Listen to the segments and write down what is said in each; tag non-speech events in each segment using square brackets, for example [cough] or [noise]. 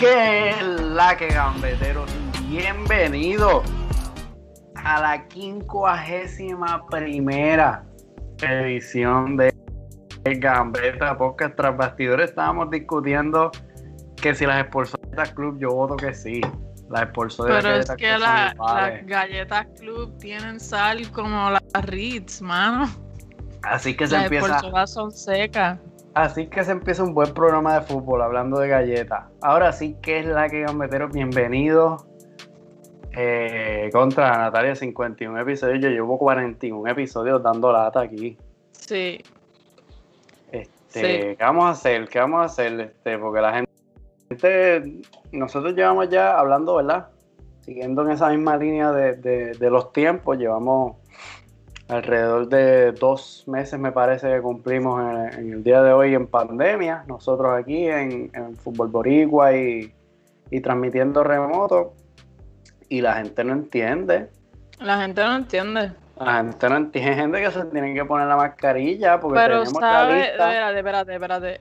¿Qué es la que gambeteros? Bienvenido a la quincuagésima primera edición de Gambeta Podcast tras bastidores. Estábamos discutiendo que si las Sporzonetas Club, yo voto que sí. Las Sporzonetas Pero es que la- las galletas club tienen sal como las Ritz, mano. Así que se Las empieza. esporzuelas son secas. Así que se empieza un buen programa de fútbol hablando de galletas. Ahora sí que es la que gambeteros, bienvenidos. Eh, contra Natalia 51 episodios. Yo llevo 41 episodios dando lata aquí. Sí. Este, Sí. ¿Qué vamos a hacer? ¿Qué vamos a hacer? Este, porque la gente, nosotros llevamos ya hablando, ¿verdad? Siguiendo en esa misma línea de, de- de los tiempos, llevamos alrededor de dos meses, me parece, que cumplimos en, en el día de hoy en pandemia. Nosotros aquí en, en Fútbol Boricua y, y transmitiendo remoto. Y la gente no entiende. La gente no entiende. La gente no entiende gente que se tienen que poner la mascarilla porque Pero tenemos la sabe, lista. espérate, espérate, espérate.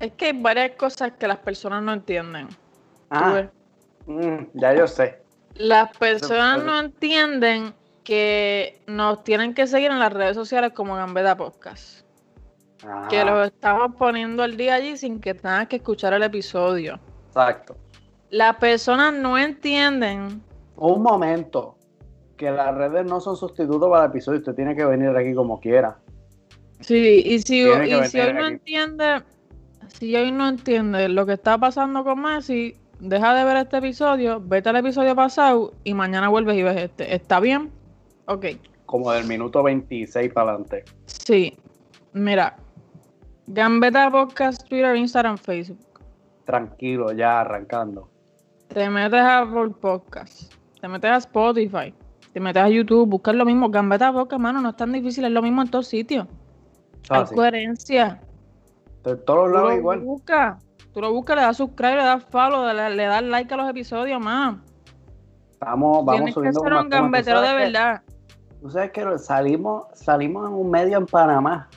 Es que hay varias cosas que las personas no entienden. Ah, mm, ya yo sé. Las personas no entienden que nos tienen que seguir en las redes sociales como Gambeta Podcast. Que Ajá, los estamos poniendo al día allí sin que tengas que escuchar el episodio. Exacto. Las personas no entienden. Un momento. Que las redes no son sustitutos para el episodio. Usted tiene que venir aquí como quiera. Sí, y si, y si hoy no entiende, si hoy no entiende lo que está pasando con Messi, deja de ver este episodio, vete al episodio pasado y mañana vuelves y ves este. ¿Está bien? Ok. Como del minuto 26 para adelante. Sí. Mira. Gambeta Podcast, Twitter, Instagram, Facebook. Tranquilo, ya arrancando. Te metes a Apple Podcast. Te metes a Spotify. Te metes a YouTube. Buscas lo mismo. Gambeta Podcast, mano, no es tan difícil. Es lo mismo en todos sitios. Hay Fácil. coherencia. De todos lados lo igual. buscas. Tú lo buscas, le das subscribe, le das follow, le, le das like a los episodios, más. Vamos, vamos Tienes que subiendo ser con un gambetero de que- verdad. Tú sabes que salimos, salimos en un medio en Panamá.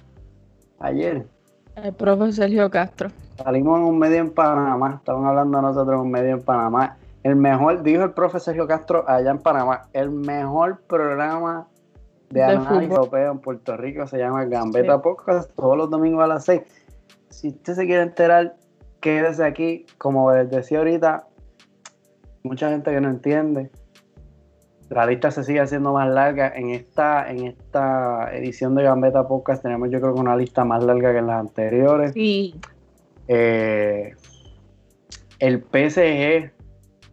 Ayer. El profe Sergio Castro. Salimos en un medio en Panamá. Estaban hablando nosotros en un medio en Panamá. El mejor, dijo el profe Sergio Castro allá en Panamá, el mejor programa de, De análisis europeo en Puerto Rico se llama Gambeta Sí. Podcast todos los domingos a las 6. Si usted se quiere enterar, quédese aquí. Como les decía ahorita, mucha gente que no entiende. La lista se sigue haciendo más larga. En esta, en esta edición de Gambeta Podcast tenemos yo creo que una lista más larga que en las anteriores. Sí. Eh, el PSG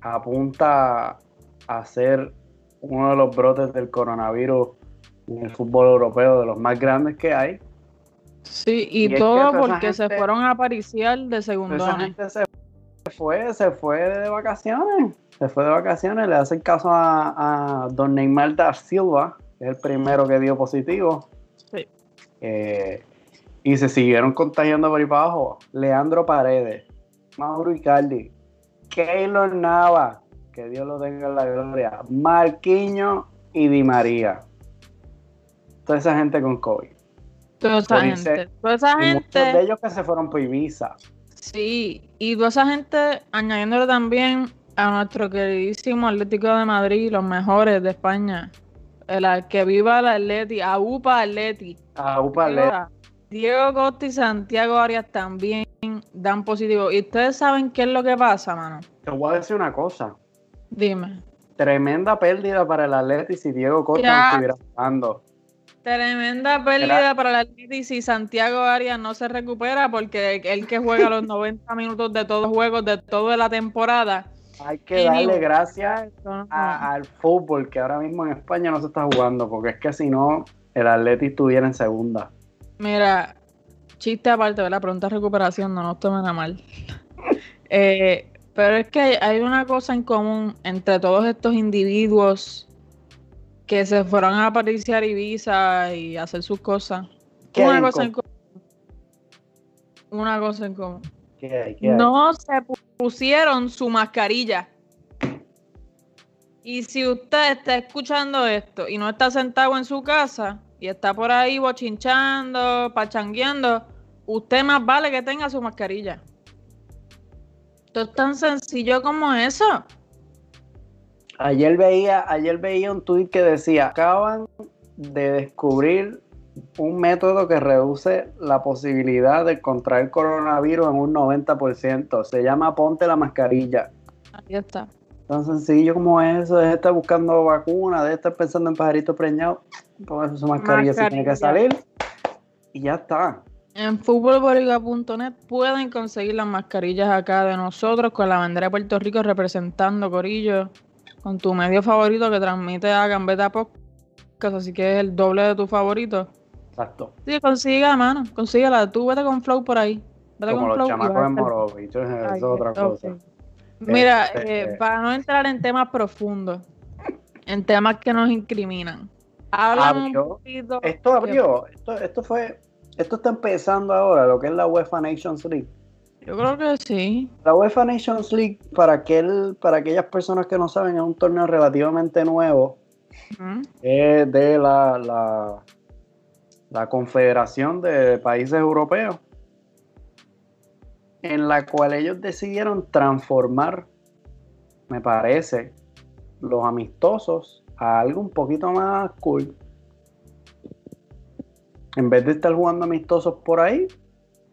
apunta a ser uno de los brotes del coronavirus en el fútbol europeo, de los más grandes que hay. Sí, y, Y es que todo porque se fueron a apariciar de Pero esa gente se fue, se fue de vacaciones. Se fue de vacaciones, le hacen caso a, a don Neymar da Silva, que es el primero que dio positivo. Sí. Eh, y se siguieron contagiando por ahí para abajo. Leandro Paredes, Mauro Icardi, Keylor Nava, que Dios lo tenga en la gloria, Marquiño y Di María. Toda esa gente con COVID. Toda esa gente. Toda esa Y muchos de gente. ellos que se fueron por Ibiza. Sí, y toda esa gente añadiéndole también a nuestro queridísimo Atlético de Madrid, los mejores de España. El que viva el Atleti, a UPA Atleti. A UPA le- Ahora, Diego Costa y Santiago Arias también dan positivo. ¿Y ustedes saben qué es lo que pasa, mano? Te voy a decir una cosa. Dime. Tremenda pérdida para el Atleti si Diego Costa Ya. no estuviera jugando. Tremenda pérdida para el Atleti si Santiago Arias no se recupera porque el que juega los [laughs] 90 minutos de todos los juegos de toda la temporada. Hay que darle gracias a- al fútbol que ahora mismo en España no se está jugando, porque es que si no, el Atleti estuviera en segunda. Mira, chiste aparte, ¿verdad? Pronta recuperación, no nos tomen a mal. [laughs] Eh, pero es que hay, una cosa en común entre todos estos individuos que se fueron a apariciar Ibiza y hacer sus cosas. ¿Qué hay Una cosa en común? Una cosa en común. ¿Qué hay? ¿Qué hay? No se pu- pusieron su mascarilla. Y si usted está escuchando esto y no está sentado en su casa y está por ahí bochinchando, pachangueando, usted más vale que tenga su mascarilla. Esto es tan sencillo como eso. Ayer veía, ayer veía un tuit que decía, acaban de descubrir un método que reduce la posibilidad de contraer coronavirus en un 90%. Se llama ponte la mascarilla. Ahí está. Tan sencillo como eso, de estar buscando vacuna, de estar pensando en pajaritos preñados, eso su mascarilla, se tiene que salir y ya está. En futbolboriga.net pueden conseguir las mascarillas acá de nosotros con la bandera de Puerto Rico representando Corillo, con tu medio favorito que transmite a Gambeta Podcast, así que es el doble de tu favorito. Exacto. Sí, consiga, mano, consíguela. Tú vete con Flow por ahí. Vete Como con los Flow. chamacos en Morovis, eso es otra cosa. Mira, Este, eh, para no entrar en temas profundos, en temas que nos incriminan, un Abrió- poquito. Esto abrió, esto, esto fue, esto está empezando ahora, lo que es la UEFA Nations League. Yo creo que sí. La UEFA Nations League, para, aquel, para aquellas personas que no saben, es un torneo relativamente nuevo. Es de la, la, la Confederación de Países Europeos, en la cual ellos decidieron transformar, me parece, los amistosos a algo un poquito más cool. En vez de estar jugando amistosos por ahí,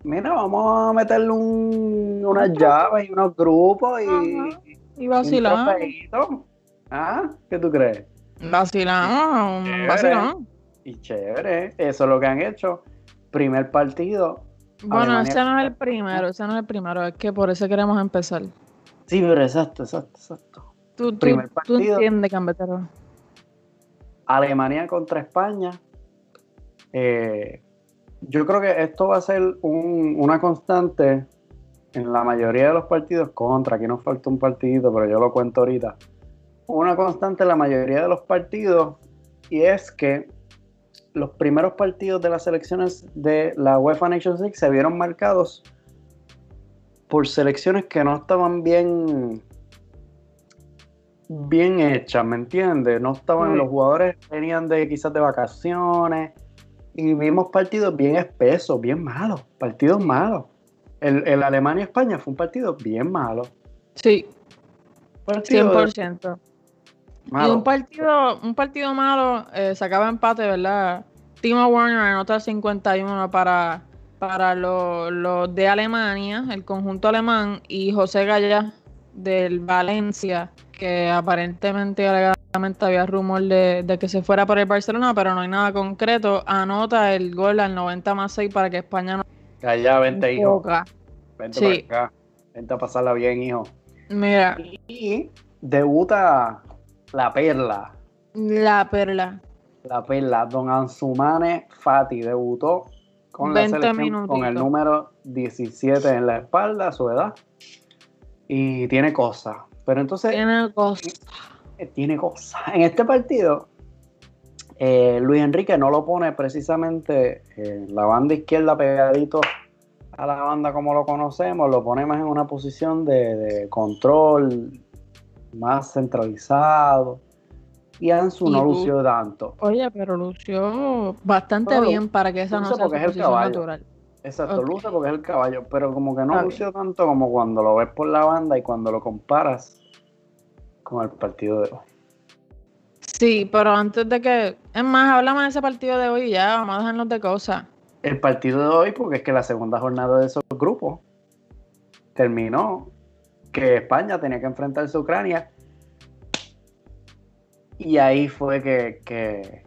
mira, vamos a meterle un- unas llaves y unos grupos y, Ajá. y Y un vacilamos. trofeito. ¿Ah? ¿Qué tú crees? Vacilamos, Chévere. Y chévere, eso es lo que han hecho. Primer partido. Bueno, Alemania- ese no es el primero, ese no es el primero, es que por eso queremos empezar. Sí, pero exacto, exacto, exacto. Tú, Primer tú partido. entiendes, Cambetero. Alemania contra España. Eh, yo creo que esto va a ser un- una constante en la mayoría de los partidos contra. Aquí nos falta un partidito, pero yo lo cuento ahorita. Una constante en la mayoría de los partidos y es que los primeros partidos de las selecciones de la UEFA Nations League se vieron marcados por selecciones que no estaban bien bien hechas, ¿me entiendes? No estaban, Sí. los jugadores venían de quizás de vacaciones y vimos partidos bien espesos, bien malos, partidos malos. El, el Alemania-España fue un partido bien malo. Sí, Partido 100%. Y malo. un partido, un partido malo, eh, sacaba empate, ¿verdad? Timo Werner anota 51 para, para los los de Alemania, el conjunto alemán, y José Gaya del Valencia, que aparentemente alegadamente había rumor de, de que se fuera por el Barcelona, pero no hay nada concreto. Anota el gol al 90 más 6 para que España no Calla, vente, hijo. Vente Sí. para acá. Vente a pasarla bien, hijo. Mira, Y debuta la perla. la perla. La perla, don Ansumane Fati debutó con la 20 selección con el número 17 en la espalda, su edad. Y tiene cosas. Pero entonces Tiene cosas. eh, tiene cosas. En este partido, eh, Luis Enrique no lo pone precisamente en la banda izquierda pegadito a la banda como lo conocemos, lo pone más en una posición de, de control, más centralizado. Y Ansu Y no lució tanto. Oye, pero lució bastante bien para que esa no sea su porque es el posición caballo. natural. Exacto, Ok. luce porque es el caballo, pero como que no lució tanto como cuando lo ves por la banda y cuando lo comparas con el partido de hoy. Sí, pero antes de que... Es más, hablamos de ese partido de hoy y ya, vamos a dejarnos de cosas. El partido de hoy, porque es que la segunda jornada de esos grupos terminó que España tenía que enfrentarse a Ucrania. Y ahí fue que, que-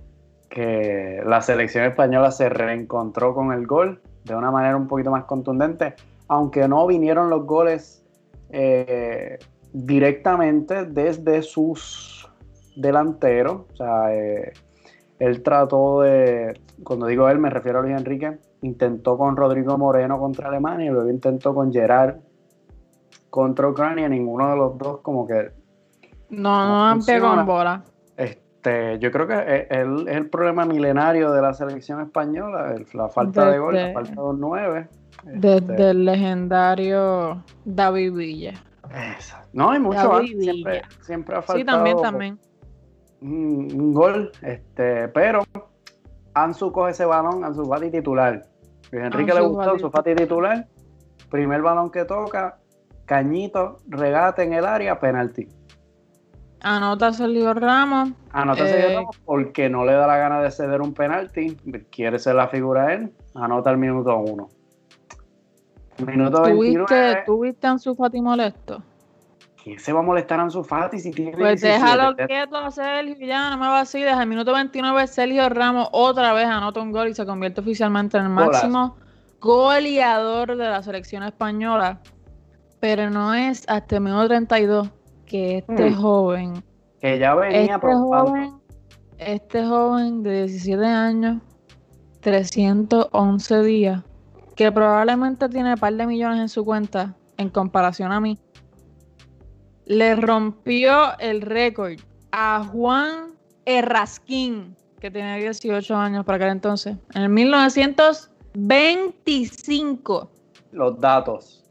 que la selección española se reencontró con el gol de una manera un poquito más contundente, aunque no vinieron los goles eh, directamente desde sus delanteros. O sea, eh, él trató de, cuando digo él me refiero a Luis Enrique, intentó con Rodrigo Moreno contra Alemania y luego intentó con Gerard contra Ucrania. Ninguno de los dos como que No, No no han pegado en bola. Este, yo creo que es el, el problema milenario de la selección española, el- la falta de gol, la falta de un 9. Desde el legendario David Villa. Exacto. No, hay mucho David antes, siempre, Villa. siempre ha faltado Sí, también, también. Un, un gol, este, pero Ansu coge ese balón, Ansu Fati titular. Luis Enrique Ansu le gustó. Ansu Fati titular, primer balón que toca, cañito, regate en el área, penalti. Anota Sergio Ramos. Anota Sergio eh, Ramos porque no le da la gana de ceder un penalti. Quiere ser la figura él. Anota el minuto uno. Minuto ¿Tuviste, ¿Tuviste a Ansu Fati molesto? ¿Quién se va a molestar a Ansu Fati si tiene Pues déjalo quieto Sergio, ya no me va así. Desde el minuto 29 Sergio Ramos otra vez anota un gol y se convierte oficialmente en el máximo goleador de la selección española. Pero no es hasta el minuto 32 que este hmm. joven... Que ya venía este joven, este joven de 17 años, 311 días, que probablemente tiene un par de millones en su cuenta en comparación a mí, le rompió el récord a Juan Errasquín, que tenía 18 años para aquel entonces, en el 1925. Los datos.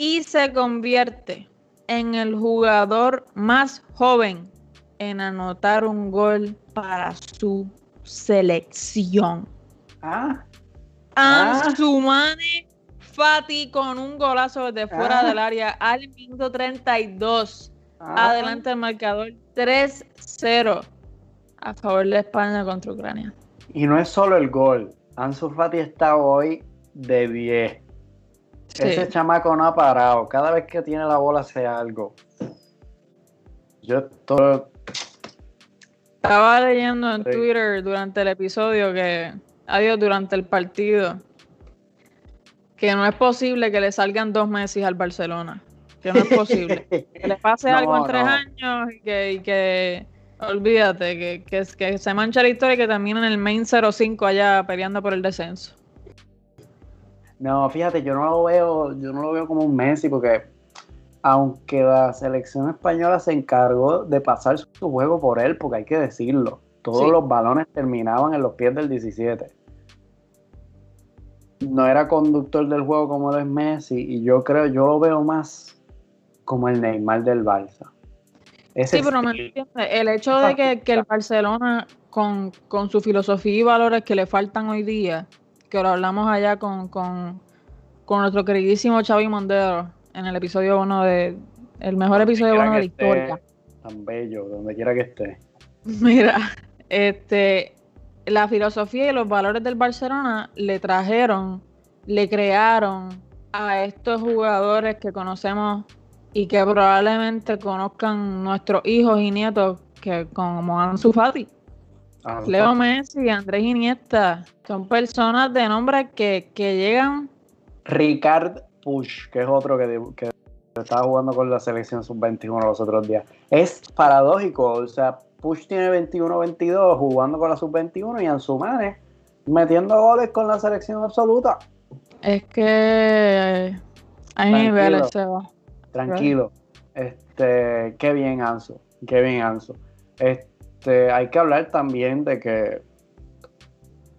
Y se convierte en el jugador más joven en anotar un gol para su selección. Ah. Ansumane Fati con un golazo desde fuera ah. del área al minuto 32. Ah. Adelante el marcador 3-0 a favor de España contra Ucrania. Y no es solo el gol. Ansu Fati está hoy de 10. Ese chamaco no ha parado. Cada vez que tiene la bola hace algo. Yo estoy... Estaba leyendo en Twitter durante el episodio que adiós durante el partido que no es posible que le salgan dos meses al Barcelona. Que no es posible. [laughs] que le pase algo en tres años y que, olvídate, que, que, que, se mancha la historia y que termine en el main 05 allá peleando por el descenso. No, fíjate, yo no lo veo, yo no lo veo como un Messi porque aunque la selección española se encargó de pasar su juego por él, porque hay que decirlo, todos los balones terminaban en los pies del 17 no era conductor del juego como lo es Messi y yo creo, yo lo veo más como el Neymar del Barça. sí, pero me El hecho de que, el Barcelona, con, su filosofía y valores que le faltan hoy día, que lo hablamos allá con, con, nuestro queridísimo Xavi Mondero en el episodio 1 de. El mejor episodio 1 de la historia. Tan bello, donde quiera que esté. [laughs] Mira, este la filosofía y los valores del Barcelona le trajeron, le crearon a estos jugadores que conocemos y que probablemente conozcan nuestros hijos y nietos, que como Ansu Fati, Leo Messi, Andrés Iniesta, son personas de nombre que, llegan. Ricard Push, que es otro que, que estaba jugando con la selección sub-21 los otros días. Es paradójico, o sea, Push tiene 21-22 jugando con la sub-21 y Ansumane metiendo goles con la selección absoluta. Es que hay niveles, Seba. Tranquilo. Este, qué bien Ansu, qué bien Ansu. Este, hay que hablar también de que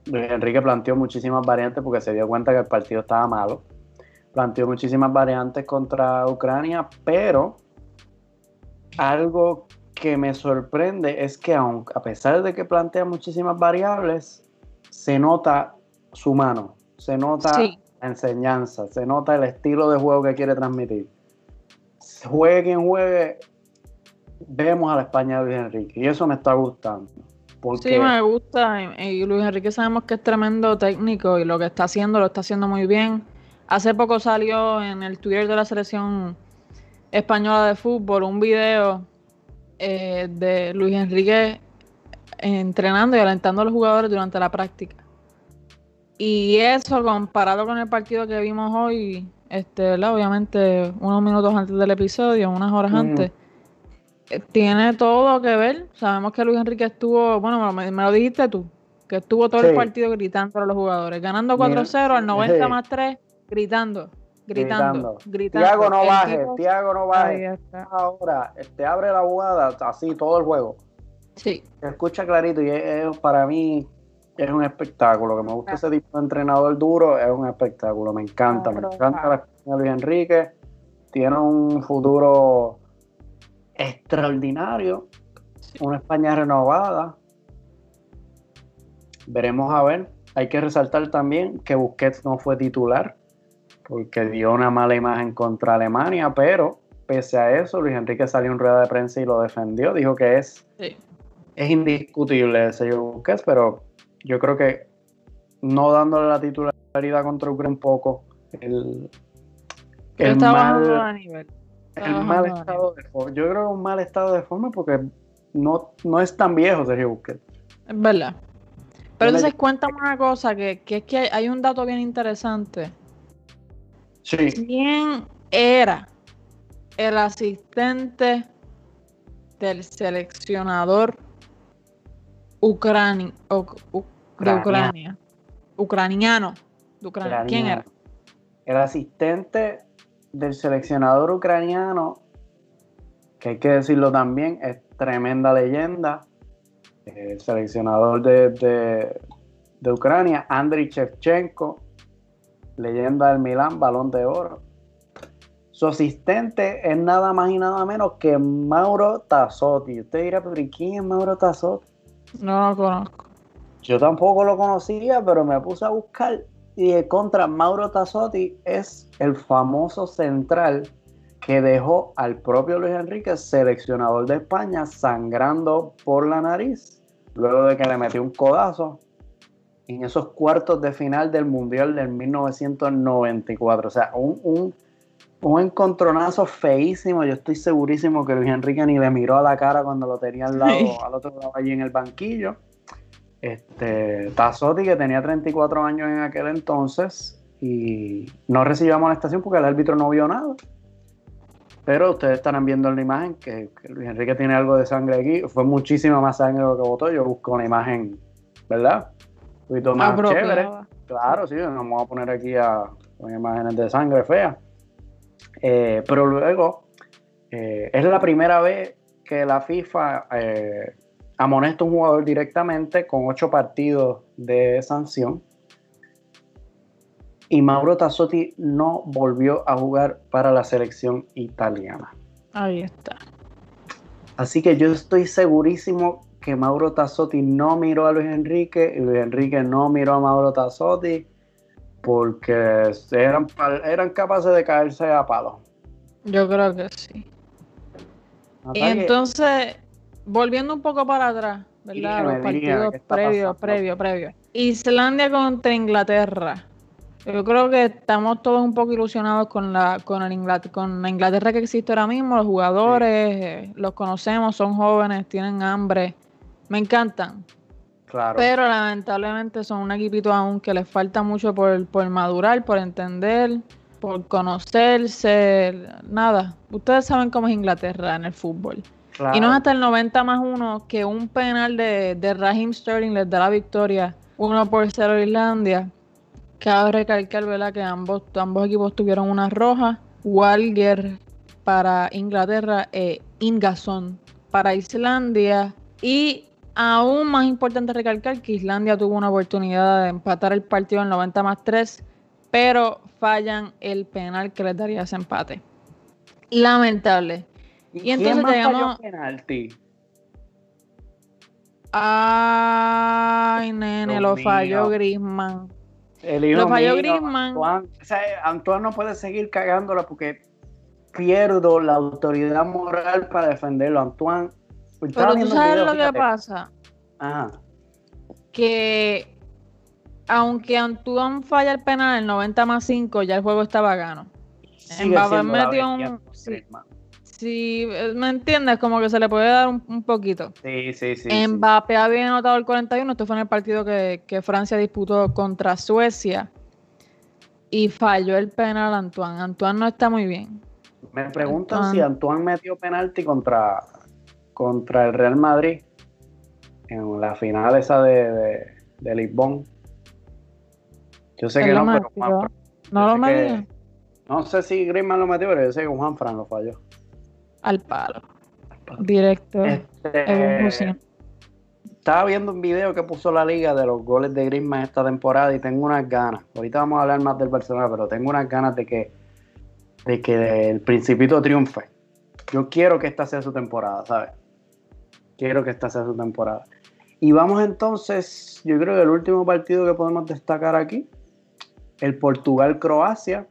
Enrique planteó muchísimas variantes porque se dio cuenta que el partido estaba malo. Planteó muchísimas variantes contra Ucrania, pero algo que me sorprende es que aunque, a pesar de que plantea muchísimas variables, se nota su mano, se nota la enseñanza, se nota el estilo de juego que quiere transmitir. Juegue quien juegue, vemos a la España de Luis Enrique y eso me está gustando. Sí, me gusta y Luis Enrique sabemos que es tremendo técnico y lo que está haciendo lo está haciendo muy bien. Hace poco salió en el Twitter de la selección española de fútbol un video eh, de Luis Enrique entrenando y alentando a los jugadores durante la práctica. Y eso comparado con el partido que vimos hoy, este, obviamente unos minutos antes del episodio, unas horas antes, tiene todo que ver. Sabemos que Luis Enrique estuvo, bueno, me, lo dijiste tú, que estuvo todo el partido gritando a los jugadores, ganando 4-0 al 90 más 3, gritando gritando, gritando. Tiago no baje, Tiago no baje. Ahora, este, abre la jugada, así todo el juego. Sí. Se escucha clarito y es, para mí es un espectáculo. Que me gusta ese tipo de entrenador duro, es un espectáculo. Me encanta, me encanta la España Luis Enrique. Tiene un futuro extraordinario. Una España renovada. Veremos a ver. Hay que resaltar también que Busquets no fue titular porque dio una mala imagen contra Alemania, pero pese a eso, Luis Enrique salió en rueda de prensa y lo defendió, dijo que es, es indiscutible el sello Busquets, pero yo creo que no dándole la titularidad contra Ucrania un poco, el, el mal, el mal estado de forma. Yo creo que un mal estado de forma porque no, no es tan viejo Sergio Busquets. Es verdad. Pero entonces cuéntame una cosa, que, es que hay, un dato bien interesante. Sí. ¿Quién era el asistente del seleccionador ucrani de Ucrania? Ucraniano. ¿Quién era? El asistente del seleccionador ucraniano, que hay que decirlo también, es tremenda leyenda. El seleccionador de, de, Ucrania, Andriy Shevchenko, leyenda del Milán, balón de oro. Su asistente es nada más y nada menos que Mauro Tassotti. Usted dirá, pero ¿quién es Mauro Tassotti? No lo conozco. Yo tampoco lo conocía, pero me puse a buscar y contra Mauro Tassotti es el famoso central que dejó al propio Luis Enrique, seleccionador de España, sangrando por la nariz, luego de que le metió un codazo en esos cuartos de final del Mundial del 1994. O sea, un, un, encontronazo feísimo. Yo estoy segurísimo que Luis Enrique ni le miró a la cara cuando lo tenía al lado, al otro lado allí en el banquillo. Este, Tassotti, que tenía 34 años en aquel entonces, y no recibió amonestación porque el árbitro no vio nada. Pero ustedes estarán viendo en la imagen que, Luis Enrique tiene algo de sangre aquí. Fue muchísima más sangre lo que votó. Yo busco una imagen, ¿verdad? Un poquito más chévere. Claro, sí, nos vamos a poner aquí a, con imágenes de sangre fea. Eh, pero luego, eh, es la primera vez que la FIFA eh, amonesta un jugador directamente con ocho partidos de sanción. Y Mauro Tassotti no volvió a jugar para la selección italiana. Ahí está. Así que yo estoy segurísimo que Mauro Tassotti no miró a Luis Enrique y Luis Enrique no miró a Mauro Tassotti porque eran, eran capaces de caerse a palo. Yo creo que sí. Y entonces, volviendo un poco para atrás, ¿verdad? Los partidos previos, previos, previos. Islandia contra Inglaterra. Yo creo que estamos todos un poco ilusionados con la, con, el Inglaterra, con la Inglaterra que existe ahora mismo. Los jugadores, eh, los conocemos, son jóvenes, tienen hambre. Me encantan. Claro. Pero lamentablemente son un equipito aún que les falta mucho por, por madurar, por entender, por conocerse. Nada. Ustedes saben cómo es Inglaterra en el fútbol. Y no es hasta el 90 más uno que un penal de, de Raheem Sterling les da la victoria 1 por 0 a Islandia. Cabe recalcar ¿verdad? que ambos, ambos equipos tuvieron una roja. Walger para Inglaterra e Ingason para Islandia. Y aún más importante recalcar que Islandia tuvo una oportunidad de empatar el partido en 90 más 3, pero fallan el penal que les daría ese empate. Lamentable. Y, entonces llegamos. penalti? Ay, nene, lo falló Grisman. lo falló Grisman. Antoine, o sea, Antoine no puede seguir cagándola porque pierdo la autoridad moral para defenderlo. Antoine. Pues, Pero tú sabes lo que pasa. Ajá. Que aunque Antoine falla el penal en el 90 más 5, ya el juego estaba gano. Mbappé metió un. Sí, eh, ¿me entiendes? Como que se le puede dar un, poquito. Sí, sí, sí. Mbappé había anotado el 41, esto fue en el partido que, Francia disputó contra Suecia y falló el penal Antoine. Antoine no está muy bien. Me preguntan si Antoine metió penalti contra, contra el Real Madrid en la final esa de, de, Lisbon. Yo sé que no, pero no lo metió. No sé si Griezmann lo metió, pero yo sé que Juan Fran lo falló al palo. Directo. Este, estaba viendo un video que puso la liga de los goles de Griezmann esta temporada y tengo unas ganas. Ahorita vamos a hablar más del Barcelona, pero tengo unas ganas de que, de que el Principito triunfe. Yo quiero que esta sea su temporada, ¿sabes? Quiero que esta sea su temporada. Y vamos entonces, yo creo que el último partido que podemos destacar aquí, el Portugal-Croacia,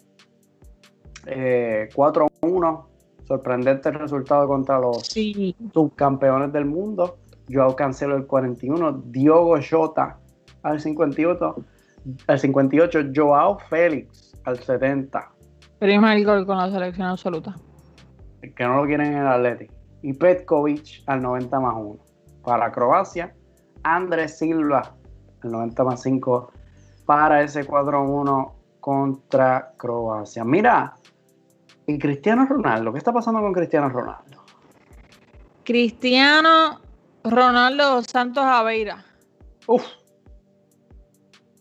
4-1. Sorprendente el resultado contra los subcampeones del mundo. Joao Cancelo el 41. Diogo Jota al 58. Al 58. Joao Félix al 70. Primer gol con la selección absoluta. El que no lo quieren en el Atlético. Y Petkovic al 90 más 1. Para Croacia, Andrés Silva al 90 más 5 para ese 4-1 contra Croacia. Mira, y Cristiano Ronaldo, ¿qué está pasando con Cristiano Ronaldo? Cristiano Ronaldo Santos Aveira. Uf.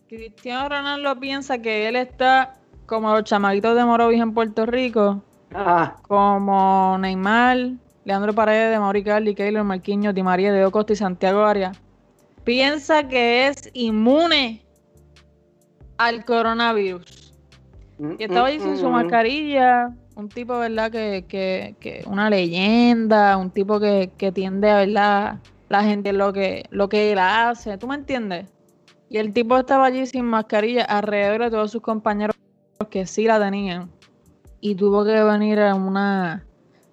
Cristiano Ronaldo piensa que él está como los chamaguitos de Morovis en Puerto Rico, ah. como Neymar, Leandro Paredes, Mauri Carli, Keylor Marquinhos, Di María, Diego Costa y Santiago Arias. Piensa que es inmune al coronavirus. Mm, y estaba allí sin su mm, mm. mascarilla, un tipo, ¿verdad? Que, que, que una leyenda, un tipo que, que tiende a, ¿verdad? La gente lo que, lo que él hace, ¿tú me entiendes? Y el tipo estaba allí sin mascarilla alrededor de todos sus compañeros que sí la tenían. Y tuvo que venir a una,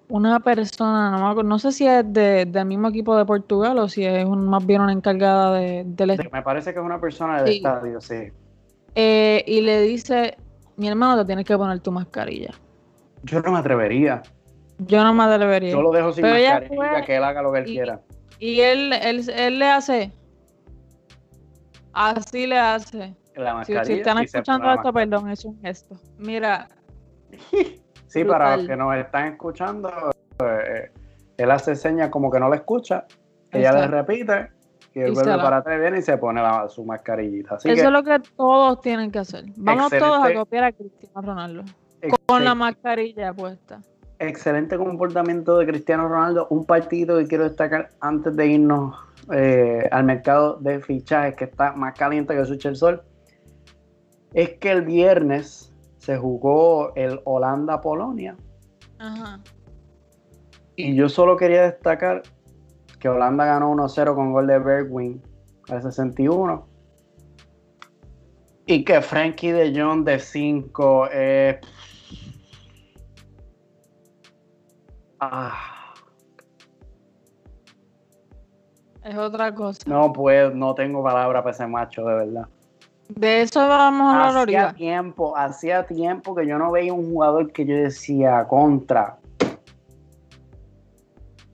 una persona, no, no sé si es del mismo equipo de Portugal o si es más bien una encargada de, del estadio. Me parece que es una persona del estadio, sí. Eh, y le dice, mi hermano, te tienes que poner tu mascarilla. Yo no me atrevería. Yo no me atrevería. Yo lo dejo sin mascarilla, que él haga lo que él quiera. Y él, él, él le hace, así le hace. Si, están escuchando esto, perdón, es un gesto. Mira. [laughs] sí, para los que nos están escuchando, eh, él hace señas como que no le escucha, ella le repite y él vuelve para atrás viene y se pone su mascarillita. Eso es lo que todos tienen que hacer. Vamos todos a copiar a Cristiano Ronaldo con la mascarilla puesta. Excelente comportamiento de Cristiano Ronaldo. Un partido que quiero destacar antes de irnos eh, al mercado de fichajes que está más caliente que su el sol es que el viernes se jugó el Holanda-Polonia. Y yo solo quería destacar que Holanda ganó 1-0 con gol de Bergwijn al 61. Y que Frankie de Jong de 5 es. Ah. Es otra cosa. No, pues no tengo palabra para ese macho, de verdad. De eso vamos a hablar ahorita. Hacía tiempo, hacía tiempo que yo no veía un jugador que yo decía contra.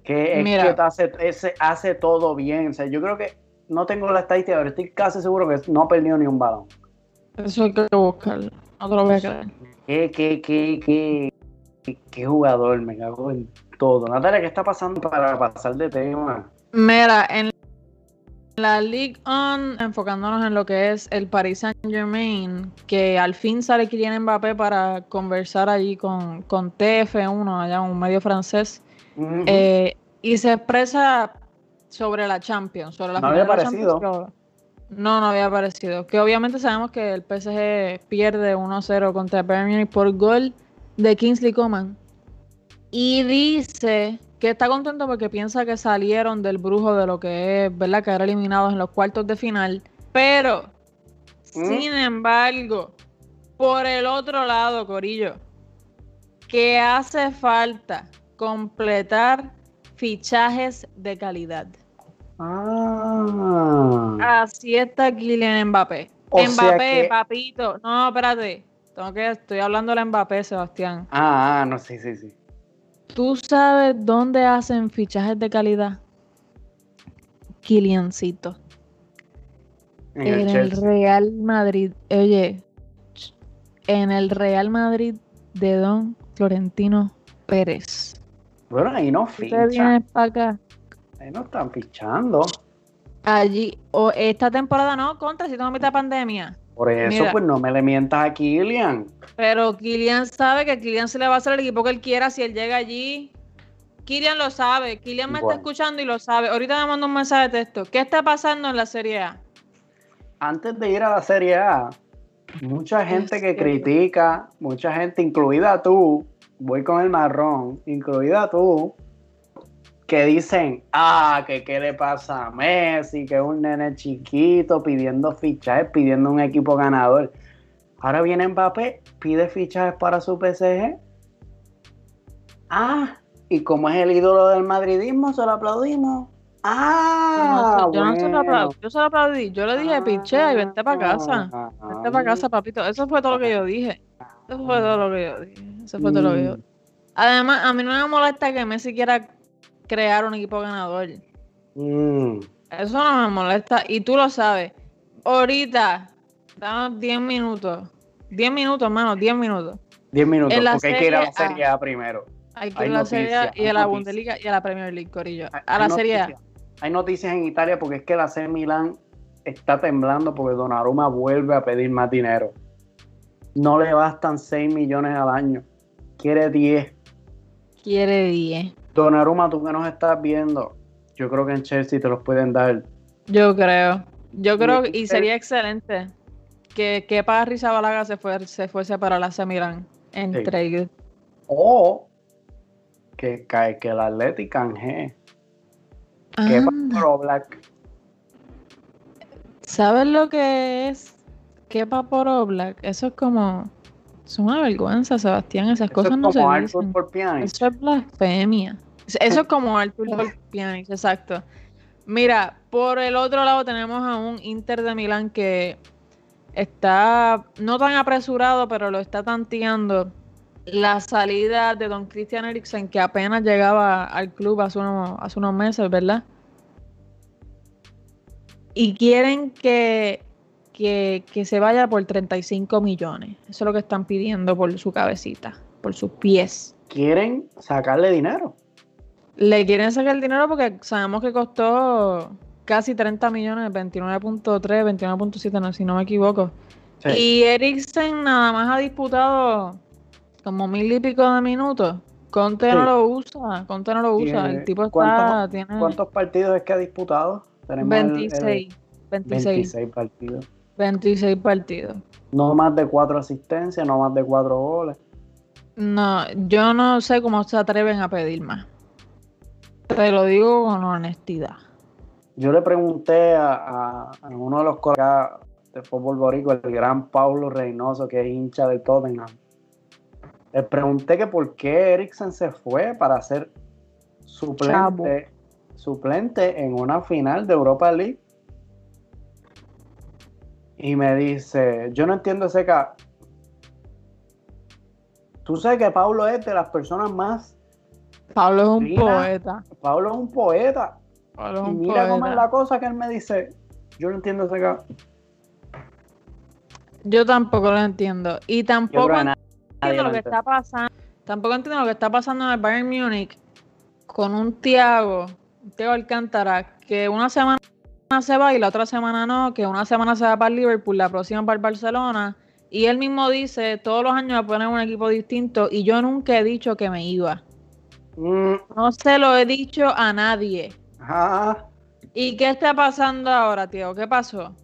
Que es que hace, ese, hace todo bien. O sea, yo creo que no tengo la estadística, pero estoy casi seguro que no ha perdido ni un balón. Eso hay que buscarlo. No te lo voy a creer. Qué, qué, qué, qué, qué jugador, me cago en todo. Natalia, ¿qué está pasando para pasar de tema? Mira, en la League On, enfocándonos en lo que es el Paris Saint Germain, que al fin sale Kylian Mbappé para conversar allí con, con TF1, allá un medio francés, eh, y se expresa sobre la Champions, sobre la no había aparecido. no, no había aparecido. Que obviamente sabemos que el PSG pierde 1-0 contra Bayern por gol de Kingsley Coman. Y dice que está contento porque piensa que salieron del brujo de lo que es, ¿verdad? Quedar eliminados en los cuartos de final. Pero, ¿Mm? sin embargo, por el otro lado, Corillo, que hace falta completar fichajes de calidad. Ah. Así está Kylian Mbappé. Mbappé, papito. No, espérate. Tengo que, estoy hablando de Mbappé, Sebastián. Ah, ah, no, sí, sí, sí. ¿Tú sabes dónde hacen fichajes de calidad? Kiliancito. En, el, Real Madrid. Oye, en el Real Madrid de Don Florentino Pérez. Bueno, ahí no fichan. para acá. Ahí no están fichando. Allí, o esta temporada no, contra, si tengo mitad pandemia. Por eso, pues no me le mientas a Kylian. Pero Kylian sabe que Kylian se le va a hacer el equipo que él quiera si él llega allí. Kylian lo sabe. Kylian me está escuchando y lo sabe. Ahorita me mando un mensaje de texto. ¿Qué está pasando en la Serie A? Antes de ir a la Serie A, mucha gente que critica, mucha gente, incluida tú, voy con el marrón, incluida tú, que dicen, ah, que qué le pasa a Messi, que es un nene chiquito pidiendo fichajes, pidiendo un equipo ganador. Ahora viene Mbappé, pide fichajes para su PSG Ah, y como es el ídolo del madridismo, se lo aplaudimos. Ah, yo, no se lo aplaudí, yo se lo aplaudí. Yo le dije, pichea y vente para casa. Vente para casa, papito. Eso fue todo lo que yo dije. Eso fue todo lo que yo dije. Eso fue todo lo que yo dije. Además, a mí no me molesta que Messi quiera crear un equipo ganador. Mm. Eso no me molesta. Y tú lo sabes. Ahorita, damos 10 minutos. 10 minutos, hermano, 10 minutos. 10 minutos, porque hay que ir a la Serie A primero. Hay que ir a la Serie A y a la Bundesliga y a la Premier League, Corillo. A la Serie A. Hay noticias en Italia porque es que la C Milán está temblando porque Donnarumma vuelve a pedir más dinero. No le bastan 6 millones al año. Quiere 10. Quiere 10. Donnarumma, tú que nos estás viendo, yo creo que en Chelsea te los pueden dar. Yo creo. Yo creo y sería excelente que, que Parry Zabalaga se, se fuese para la C Milán en trade. O que, cae que el Athletic canje ¿Qué Papo Black? ¿Sabes lo que es? ¿Qué Papo Black? Eso es como. Es una vergüenza, Sebastián. Esas cosas no se dicen. Eso es blasfemia. Eso es [laughs] como Arthur por Pianix, exacto. Mira, por el otro lado tenemos a un Inter de Milán que está no tan apresurado, pero lo está tanteando la salida de don Christian Eriksen, que apenas llegaba al club hace unos, hace unos meses, ¿verdad? Y quieren que, que, se vaya por 35 millones. Eso es lo que están pidiendo por su cabecita, por sus pies. ¿Quieren sacarle dinero? Le quieren sacar el dinero porque sabemos que costó casi 30 millones, 29.3, 29.7, si no me equivoco. Y Eriksen nada más ha disputado como mil y pico de minutos. Conte no lo usa, Conte no lo usa. El tipo está. ¿Cuántos partidos es que ha disputado? 26, 26. partidos. 26 partidos. No más de cuatro asistencias, no más de cuatro goles. No, yo no sé cómo se atreven a pedir más. Te lo digo con honestidad. Yo le pregunté a, uno de los colegas de fútbol borico, el gran Paulo Reynoso, que es hincha del Tottenham le pregunté que por qué Eriksen se fue para ser suplente, suplente en una final de Europa League. Y me dice, yo no entiendo ese caso. Tú sabes que Pablo es de las personas más... Pablo es un poeta. Pablo es un poeta. y mira cómo es la cosa que él me dice. Yo no entiendo ese caso. Yo tampoco lo entiendo. Y tampoco entiendo lo que está pasando. Tampoco entiendo lo que está pasando en el Bayern Múnich con un Thiago, Thiago Alcántara, que una semana se va y la otra semana no, que una semana se va para el Liverpool, la próxima para el Barcelona. Y él mismo dice, todos los años va a poner un equipo distinto y yo nunca he dicho que me iba. Mm. No se lo he dicho a nadie. ¿Y qué está pasando ahora, tío? ¿Qué pasó?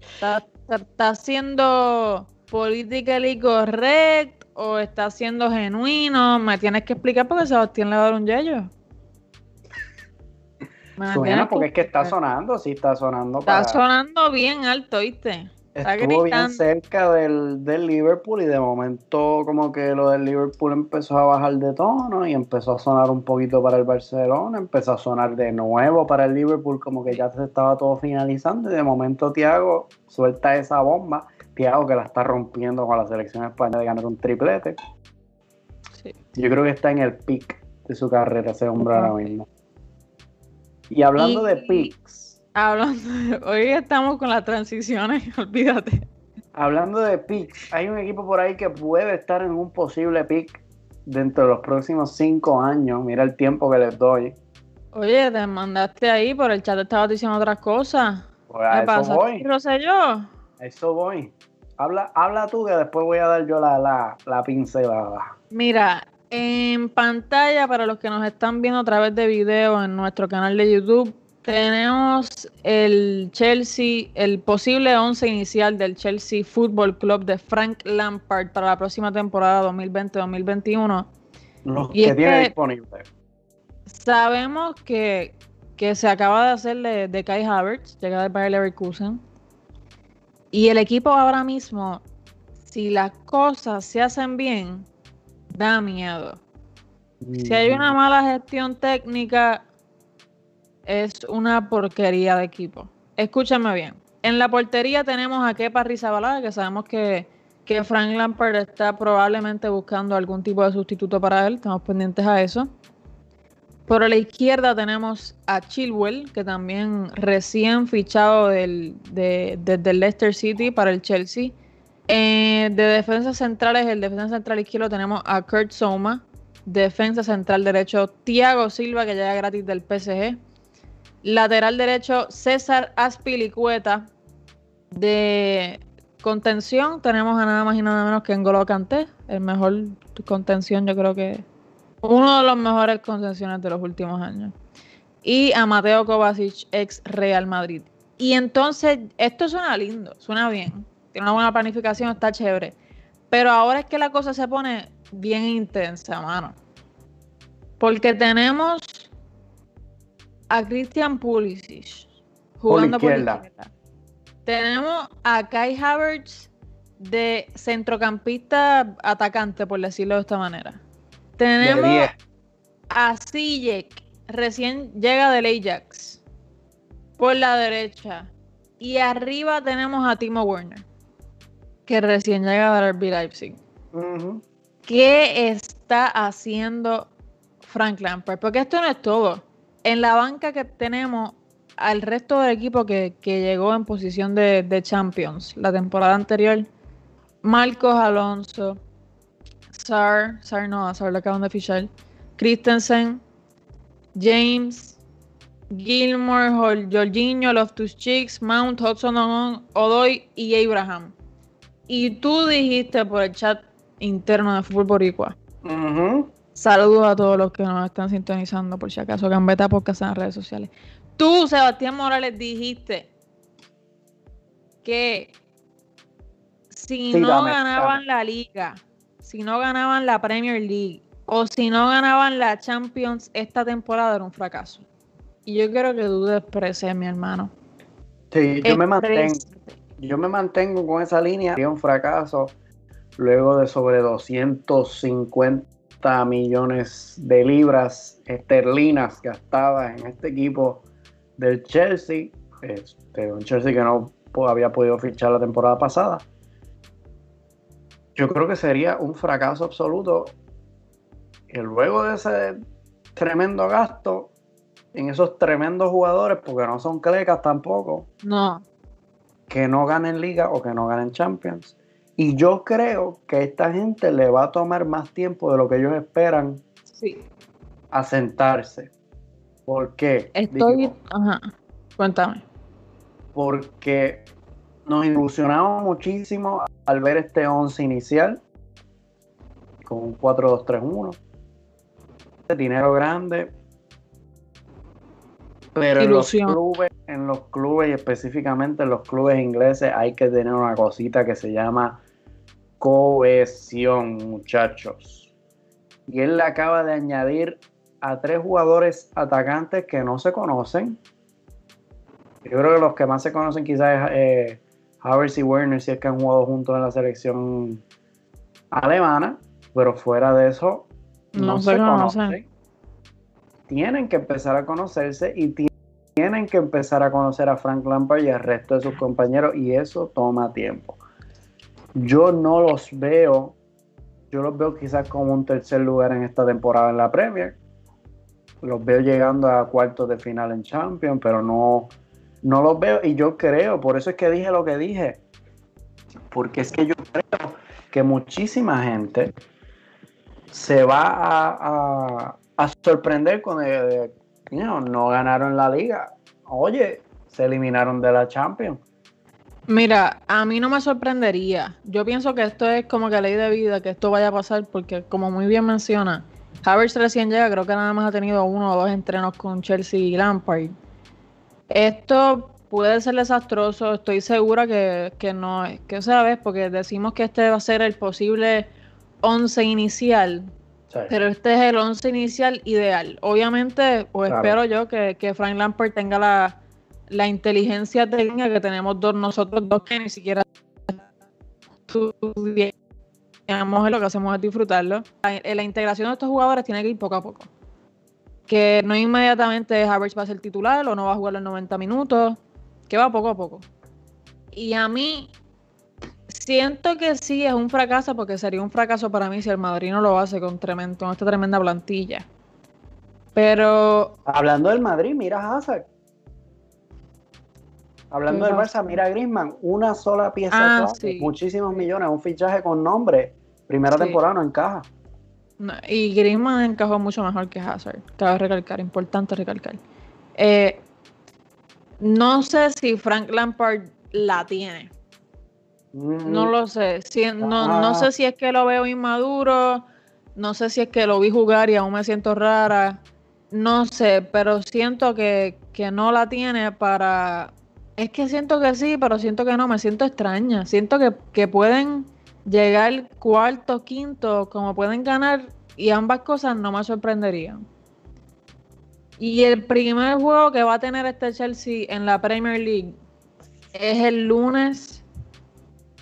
¿Está, está, siendo politically correct? o está siendo genuino. Me tienes que explicar porque Sebastián le va a dar un yello. [laughs] Suena porque es que está sonando, sí está sonando. Está sonando bien alto, ¿viste? Estuvo bien cerca del, del, Liverpool y de momento como que lo del Liverpool empezó a bajar de tono y empezó a sonar un poquito para el Barcelona, empezó a sonar de nuevo para el Liverpool como que ya se estaba todo finalizando y de momento Thiago suelta esa bomba Thiago que la está rompiendo con la selección española de ganar un triplete. Yo creo que está en el pic de su carrera ese hombre ahora mismo. Y hablando de pics. Hablando hoy estamos con las transiciones, [laughs] olvídate. Hablando de pics, hay un equipo por ahí que puede estar en un posible pick dentro de los próximos cinco años. Mira el tiempo que les doy. Oye, te mandaste ahí, por el chat estabas diciendo otras cosas. Pues a eso voy. Yo. eso voy. Habla, habla tú que después voy a dar yo la, la, la pincelada. Mira, en pantalla, para los que nos están viendo a través de video en nuestro canal de YouTube, tenemos el Chelsea, el posible once inicial del Chelsea Football Club de Frank Lampard para la próxima temporada 2020-2021. Los que tiene disponible. Sabemos que, que, se acaba de hacer de, Kai Havertz, llega del Bayer Leverkusen. Y el equipo ahora mismo, si las cosas se hacen bien, da miedo. Si hay una mm. mala gestión técnica, es una porquería de equipo. Escúchame bien. En la portería tenemos a Kepa Rizabalaga, que sabemos que, que Frank Lampard está probablemente buscando algún tipo de sustituto para él. Estamos pendientes a eso. Por la izquierda tenemos a Chilwell, que también recién fichado del, de, desde Leicester City para el Chelsea. Eh, de defensa centrales, el defensa central izquierdo tenemos a Kurt Soma. Defensa central derecho, Thiago Silva, que llega gratis del PSG. Lateral derecho, César Aspilicueta. De contención tenemos a nada más y nada menos que N'Golo Kanté, el mejor contención yo creo que uno de los mejores concesiones de los últimos años. Y a Mateo Kovacic, ex Real Madrid. Y entonces, esto suena lindo, suena bien. Tiene una buena planificación, está chévere. Pero ahora es que la cosa se pone bien intensa, mano. Porque tenemos a Christian Pulisic jugando por, la izquierda. Tenemos a Kai Havertz de centrocampista atacante, por decirlo de esta manera. Tenemos a Sijek, recién llega del Ajax, por la derecha. Y arriba tenemos a Timo Werner, que recién llega del RB Leipzig. ¿Qué está haciendo Frank Lampard? Porque esto no es todo. En la banca que tenemos al resto del equipo que, llegó en posición de, de Champions la temporada anterior, Marcos Alonso, Sar, Sar no, Sar lo acaban de fichar. Christensen, James, Gilmore, Jorginho, Loftus Cheeks, Mount, Hudson Odoy y Abraham. Y tú dijiste por el chat interno de Fútbol Boricua. Saludos a todos los que nos están sintonizando, por si acaso, Gambeta Podcast en las redes sociales. Tú, Sebastián Morales, dijiste que si no ganaban la liga, si no ganaban la Premier League o si no ganaban la Champions esta temporada era un fracaso. Y yo quiero que dudes expreses, mi hermano. Sí, yo me mantengo. Yo me mantengo con esa línea. Sería un fracaso luego de sobre 250 millones de libras esterlinas gastadas en este equipo del Chelsea. Este, un Chelsea que no había podido fichar la temporada pasada yo creo que sería un fracaso absoluto que luego de ese tremendo gasto en esos tremendos jugadores, porque no son clecas tampoco, no. que no ganen liga o que no ganen Champions. Y yo creo que a esta gente le va a tomar más tiempo de lo que ellos esperan sí. a sentarse. ¿Por qué? Estoy. Ajá. Cuéntame. Porque nos ilusionamos muchísimo al ver este 11 inicial con un 4-2-3-1. Dinero grande. Pero en los, clubes, en los clubes y específicamente en los clubes ingleses hay que tener una cosita que se llama cohesión, muchachos. Y él le acaba de añadir a tres jugadores atacantes que no se conocen. Yo creo que los que más se conocen quizás es eh, Havertz y Werner si es que han jugado juntos en la selección alemana, pero fuera de eso no, se conocen. Tienen que empezar a conocerse y tienen que empezar a conocer a Frank Lampard y al resto de sus compañeros y eso toma tiempo. Yo no los veo, yo los veo quizás como un tercer lugar en esta temporada en la Premier. Los veo llegando a cuartos de final en Champions, pero no, no los veo y yo creo, por eso es que dije lo que dije, porque es que yo creo que muchísima gente se va a, sorprender con el, no ganaron la liga, oye, se eliminaron de la Champions. Mira, a mí no me sorprendería. Yo pienso que esto es como que ley de vida, que esto vaya a pasar, porque como muy bien menciona, Havertz recién llega, creo que nada más ha tenido uno o dos entrenos con Chelsea y Lampard. Esto puede ser desastroso, estoy segura que, que no, que sabes, porque decimos que este va a ser el posible 11 inicial, pero este es el 11 inicial ideal. Obviamente, o espero yo que, que, Frank Lampard tenga la, la inteligencia técnica que tenemos dos, nosotros dos que ni siquiera lo que hacemos es disfrutarlo. La, la, integración de estos jugadores tiene que ir poco a poco. Que no inmediatamente Havertz va a ser titular o no va a jugar los 90 minutos, que va poco a poco. Y a mí siento que sí es un fracaso porque sería un fracaso para mí si el Madrid no lo hace con, tremendo, con esta tremenda plantilla. Pero... Hablando del Madrid, mira Hazard. Hablando del Barça, mira Griezmann, una sola pieza, ah, muchísimos millones, un fichaje con nombre, primera temporada no encaja. y Griezmann encajó mucho mejor que Hazard, cabe recalcar, importante recalcar. Eh, no sé si Frank Lampard la tiene. No mm. lo sé. no, no sé si es que lo veo inmaduro, no sé si es que lo vi jugar y aún me siento rara. No sé, pero siento que, que no la tiene para, es que siento que sí, pero siento que no, me siento extraña. Siento que, pueden llegar cuarto, quinto, como pueden ganar, y ambas cosas no me sorprenderían. Y el primer juego que va a tener este Chelsea en la Premier League es el lunes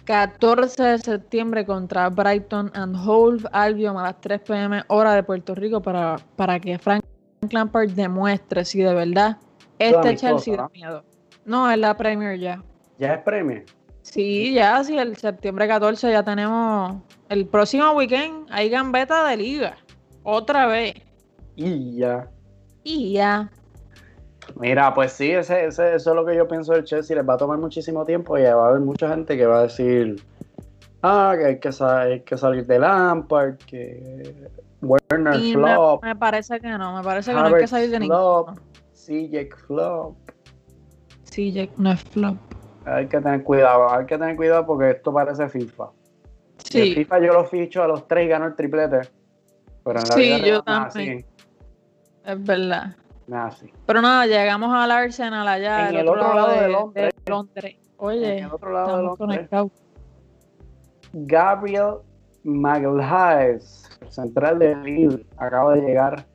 14 de septiembre contra Brighton and Hove Albion a las 3 pm hora de Puerto Rico para, para que Frank Lampard demuestre si de verdad este Chelsea da miedo. No, es la Premier ya. ¿Ya es Premier? Sí, ya, sí, el septiembre 14 ya tenemos. El próximo weekend hay gambeta de liga. Otra vez. Y ya. Y ya. Mira, pues sí, ese, ese, eso es lo que yo pienso del Chelsea. Les va a tomar muchísimo tiempo y va a haber mucha gente que va a decir: Ah, que hay que, hay que salir de Lampard, que Werner Flop. Me, parece que no, me parece que no hay que salir de ninguno. CJ Flop. Sí, no es flop. Hay que tener cuidado, hay que tener cuidado porque esto parece FIFA. Sí. FIFA yo lo ficho a los tres y gano el triplete. Pero en la sí, yo también. Es verdad. Nada, sí. Pero nada, llegamos al Arsenal allá. En el otro, lado, de, Londres. Londres. Oye, en el otro lado de Londres. Conectados. Gabriel Magalhaes, central de Lille, acaba de llegar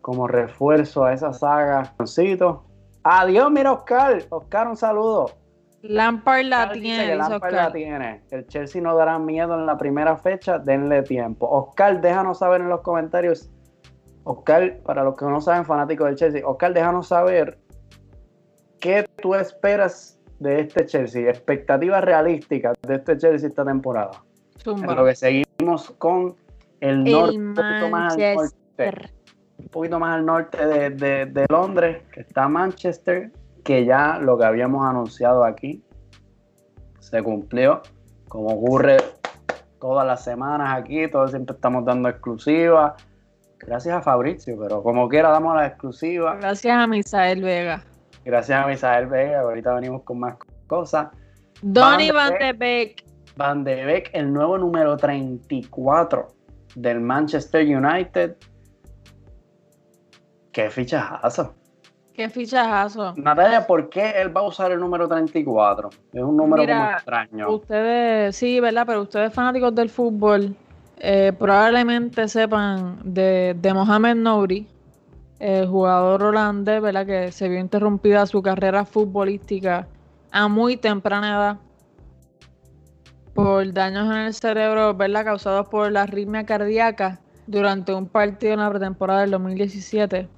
como refuerzo a esa saga. Adiós, mira Oscar. Oscar, un saludo. Lampard la tiene. Lampard la tiene. El Chelsea no dará miedo en la primera fecha. Denle tiempo. Oscar, déjanos saber en los comentarios. Oscar, para los que no saben, fanáticos del Chelsea. Oscar, déjanos saber qué tú esperas de este Chelsea. Expectativas realísticas de este Chelsea esta temporada. En lo que seguimos con el, norte, un poquito más al norte un poquito más al norte de, Londres, que está Manchester, que ya lo que habíamos anunciado aquí se cumplió, como ocurre todas las semanas aquí, todos siempre estamos dando exclusivas. Gracias a Fabricio, pero como quiera damos la exclusiva. Gracias a Misael Vega. Gracias a Misael Vega, ahorita venimos con más cosas. Donny Van de Beek. Van de Beek, el nuevo número 34 del Manchester United Qué fichajazo. Qué fichajazo. Natalia, ¿por qué él va a usar el número 34? Es un número muy extraño. Ustedes, sí, ¿verdad? Pero ustedes fanáticos del fútbol eh, probablemente sepan de, de Mohamed Nouri, el jugador holandés, ¿verdad? Que se vio interrumpida su carrera futbolística a muy temprana edad por daños en el cerebro, ¿verdad? Causados por la arritmia cardíaca durante un partido en la pretemporada del 2017.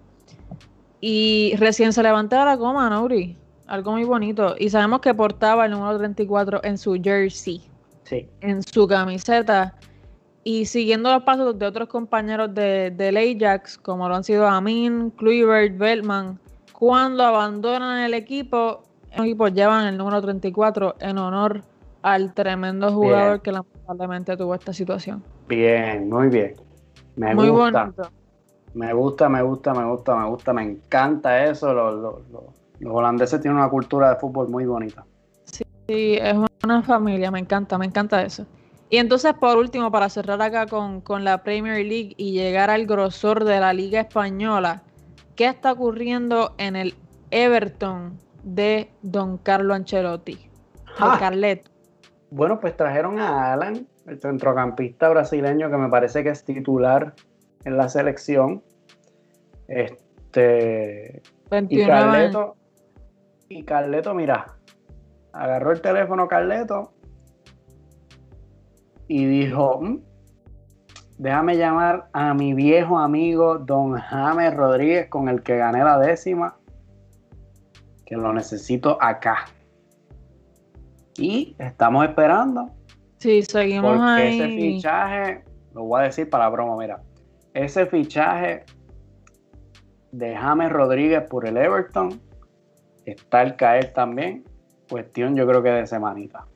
Y recién se levantó la coma, Nauri. Algo muy bonito. Y sabemos que portaba el número 34 en su jersey. Sí. En su camiseta. Y siguiendo los pasos de otros compañeros de, del Ajax, como lo han sido Amin, Kluivert, Beltman, cuando abandonan el equipo, los equipos llevan el número 34 en honor al tremendo jugador que lamentablemente tuvo esta situación. Bien, muy bien. Me muy bonito. Me gusta, me gusta, me gusta, me gusta, me encanta eso. Los, holandeses tienen una cultura de fútbol muy bonita. Sí, es una familia, me encanta, me encanta eso. Y entonces, por último, para cerrar acá con, con la Premier League y llegar al grosor de la Liga Española, ¿qué está ocurriendo en el Everton de Don Carlo Ancelotti? Ah. Carleto. Bueno, pues trajeron a Alan, el centrocampista brasileño que me parece que es titular en la selección. Este. y Carleto. Y Carleto, mira. Agarró el teléfono Carleto. y dijo, mm, déjame llamar a mi viejo amigo Don James Rodríguez con el que gané la décima, que lo necesito acá. Y estamos esperando. Sí, seguimos porque ahí. ese fichaje, lo voy a decir para broma, mira, ese fichaje de James Rodríguez por el Everton está al caer también. Cuestión yo creo que de semanita.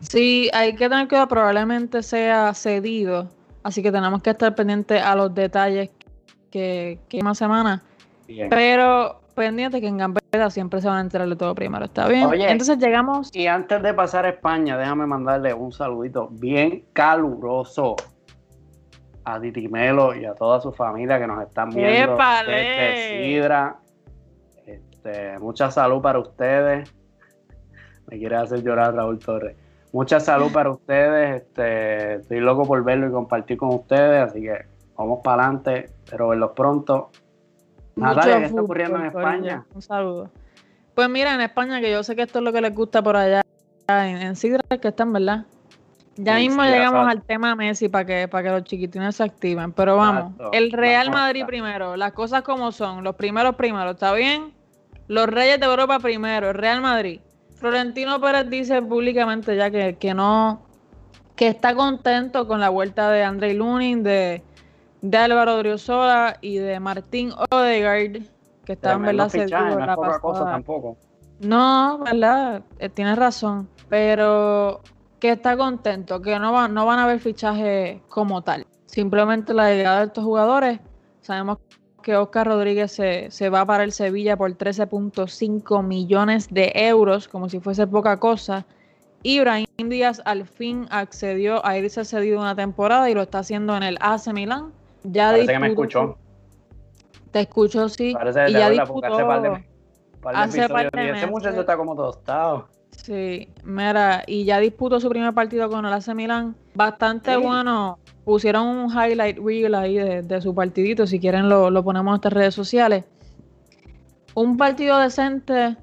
Sí, hay que tener cuidado, probablemente sea cedido, así que tenemos que estar pendientes a los detalles que, que más semana. Bien. Pero pendiente que en Gambetta siempre se van a enterar de todo primero, ¿está bien? Oye. Entonces llegamos. Y antes de pasar a España, déjame mandarle un saludito bien caluroso a Titimelo y a toda su familia que nos están viendo ¡Épale! desde Sidra. Este, mucha salud para ustedes. Me quiere hacer llorar Raúl Torres. Mucha salud para ustedes. Este, estoy loco por verlo y compartir con ustedes, así que vamos para adelante, pero verlos pronto. Natalia, ¿qué está ocurriendo en. España? Un saludo. Pues mira, en España, que yo sé que esto es lo que les gusta por allá, en, en Sidra que están, ¿verdad? Ya mismo llegamos al tema Messi para que, para que los chiquitines se activen. Pero vamos, Exacto. el Real Vamos Madrid primero, las cosas como son, los primeros primeros, ¿está bien? Los Reyes de Europa primero, el Real Madrid. Florentino Pérez dice públicamente ya que, que no, que está contento con la vuelta de Andrei Lunin, de, de Álvaro Driosola y de Martín Odegaard, que estaban, Tremendo ¿verdad? fichaje, no es la poca cosa tampoco. No, ¿verdad? Eh, tienes razón. Pero que está contento, que no, va- no van a haber fichajes como tal. Simplemente la llegada de estos jugadores. Sabemos que Oscar Rodríguez se, se va para el Sevilla por 13.5 millones de euros, como si fuese poca cosa. Y Brahim Díaz al fin accedió a irse cedido una temporada y lo está haciendo en el AC Milán. Ya Parece que me disputó escuchó. Te escucho, sí. Parece y de ya par de, disputó. par de hace episodios par de dije, ese meses. muchacho está como tostado. Sí, mira, y ya disputó su primer partido con el AC Milan. Bastante Sí. bueno. Pusieron un highlight reel ahí de, de su partidito. Si quieren, lo, lo ponemos en nuestras redes sociales. Un partido decente.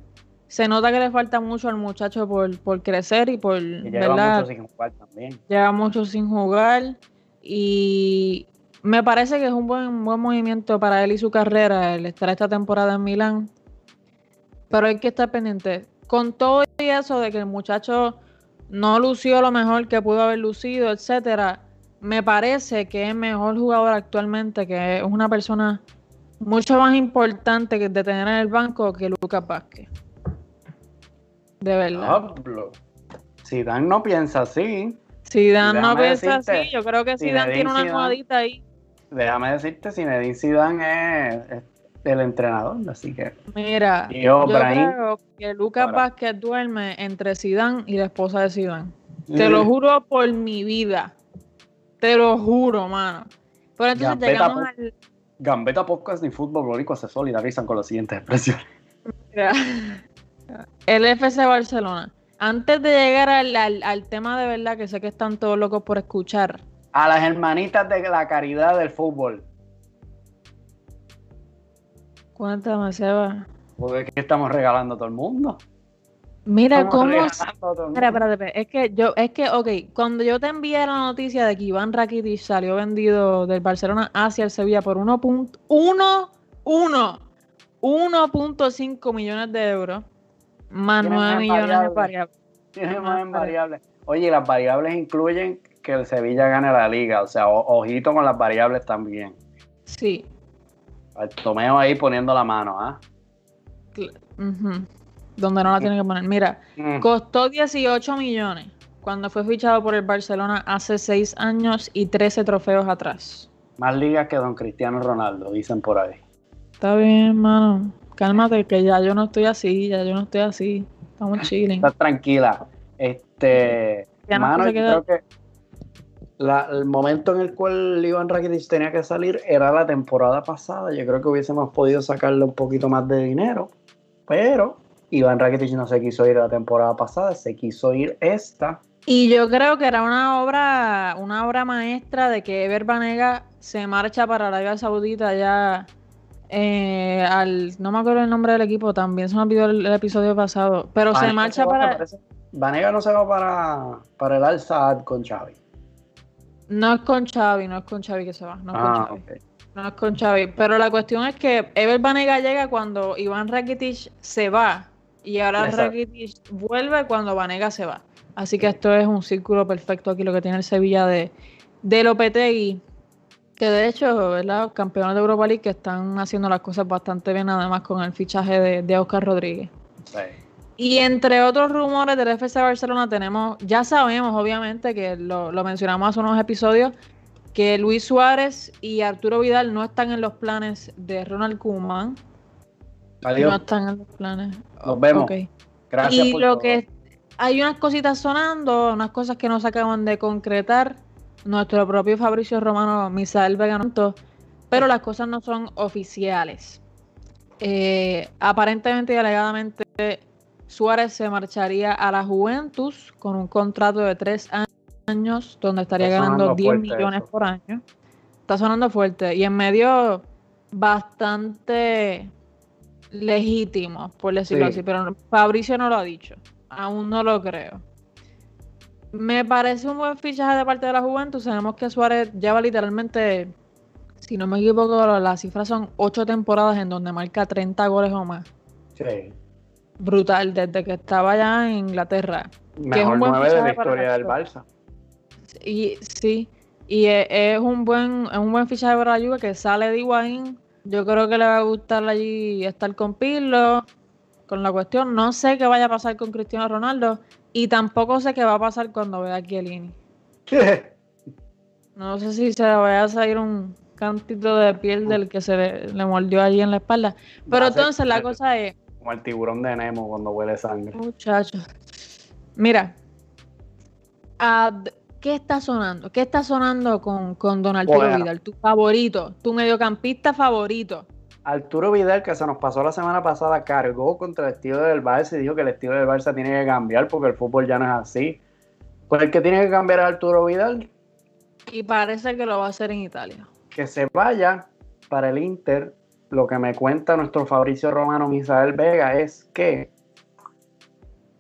Se nota que le falta mucho al muchacho por, por crecer y por. Que lleva ¿verdad? mucho sin jugar también. Lleva mucho sin jugar. Y me parece que es un buen, buen movimiento para él y su carrera el estar esta temporada en Milán. Pero hay que estar pendiente. Con todo y eso de que el muchacho no lució lo mejor que pudo haber lucido, etcétera, me parece que es mejor jugador actualmente, que es una persona mucho más importante que de tener en el banco que Lucas Vázquez. De verdad. Pablo. Zidane no piensa así. Zidane no déjame piensa decirte, así. Yo creo que Zidane Zinedine tiene una Zidane- almohadita ahí. Déjame decirte, Zinedine Zidane es, es el entrenador, así que Mira, yo, yo creo que Lucas ahora. Vázquez duerme entre Zidane y la esposa de Zidane. Te lo juro por mi vida. Te lo juro, mano. Pero entonces Gambetta llegamos al... Gambetta Podcast y Fútbol Glórico se solidarizan con las siguientes expresiones. Mira, [laughs] el FC Barcelona. Antes de llegar al, al- al tema de verdad, que sé que están todos locos por escuchar. A las hermanitas de la caridad del fútbol. Cuéntame, Seba. Porque es que estamos regalando a todo el mundo. Mira Estamos cómo... Espera, espérate, espérate. Es que yo, es que, ok, cuando yo te envié la noticia de que Iván Rakitic salió vendido del Barcelona hacia el Sevilla por 1.1, 1, 1.5 millones de euros, más Tiene 9 más millones de variables. Tiene más en variables. Oye, las variables incluyen que el Sevilla gane la liga. O sea, o- ojito con las variables también. Sí. Tomeo ahí poniendo la mano, ¿ah? ujú, Donde no la tienen que poner. Mira, Mm. costó 18 millones cuando fue fichado por el Barcelona hace 6 años y 13 trofeos atrás. Más ligas que Don Cristiano Ronaldo, dicen por ahí. Está bien, mano. Cálmate, que ya yo no estoy así, ya yo no estoy así. Estamos [laughs] chilling. Estás tranquila. Este, Ya no mano, se yo creo que la- el momento en el cual Iván Rakitic tenía que salir era la temporada pasada. Yo creo que hubiésemos podido sacarle un poquito más de dinero, pero Iván Rakitic no se quiso ir la temporada pasada, se quiso ir esta. Y yo creo que era una obra, una obra maestra de que Ever Banega se marcha para Arabia Saudita ya eh, al, no me acuerdo el nombre del equipo, también se me olvidó el, el episodio pasado, pero se Vanega marcha va, me para. Vanega no se va para, para el Al Saad con Xavi. No es con Xavi, no es con Xavi que se va. No es con ah, Xavi. No es con Xavi. Pero la cuestión es que Ever Banega llega cuando Iván Rakitic se va. Y ahora Rakitic vuelve cuando Banega se va. Así que esto es un círculo perfecto aquí lo que tiene el Sevilla de, de Lopetegui. Que de hecho, ¿verdad? Campeones de Europa League que están haciendo las cosas bastante bien, además con el fichaje de, de Oscar Rodríguez. Y entre otros rumores del FC Barcelona tenemos, ya sabemos obviamente que lo, mencionamos hace unos episodios, que Luis Suárez y Arturo Vidal no están en los planes de Ronald Koeman. No están en los planes. Nos vemos. Gracias. Y lo que hay unas cositas sonando, unas cosas que no se acaban de concretar. Nuestro propio Fabricio Romano, Misael Veganto, pero las cosas no son oficiales. Eh, aparentemente y alegadamente Suárez se marcharía a la Juventus con un contrato de tres años donde estaría ganando 10 millones por año. Está sonando fuerte y en medio bastante legítimo, por decirlo así, pero Fabricio no lo ha dicho. Aún no lo creo. Me parece un buen fichaje de parte de la Juventus. Sabemos que Suárez lleva literalmente si no me equivoco, las cifras son ocho temporadas en donde marca 30 goles o más. Sí. Brutal, desde que estaba allá en Inglaterra. Mejor nueve de la historia del Barça. Y, sí, y es, un buen es un buen fichaje para la Juve que sale de Higuaín. Yo creo que le va a gustar allí estar con Pirlo, con la cuestión. No sé qué vaya a pasar con Cristiano Ronaldo y tampoco sé qué va a pasar cuando vea a Chiellini. ¿Qué? [laughs] No sé si se vaya a salir un, cantito de piel del que se le, mordió allí en la espalda. Pero entonces la cosa es. Como el tiburón de Nemo cuando huele sangre. Muchachos. Mira. ¿Qué está sonando? ¿Qué está sonando con, con Don Arturo Vidal? Tu favorito, tu mediocampista favorito. Arturo Vidal, que se nos pasó la semana pasada, cargó contra el estilo del Barça y dijo que el estilo del Barça tiene que cambiar porque el fútbol ya no es así. Pues el que tiene que cambiar es Arturo Vidal. Y parece que lo va a hacer en Italia que se vaya para el Inter. Lo que me cuenta nuestro Fabricio Romano Misael Vega es que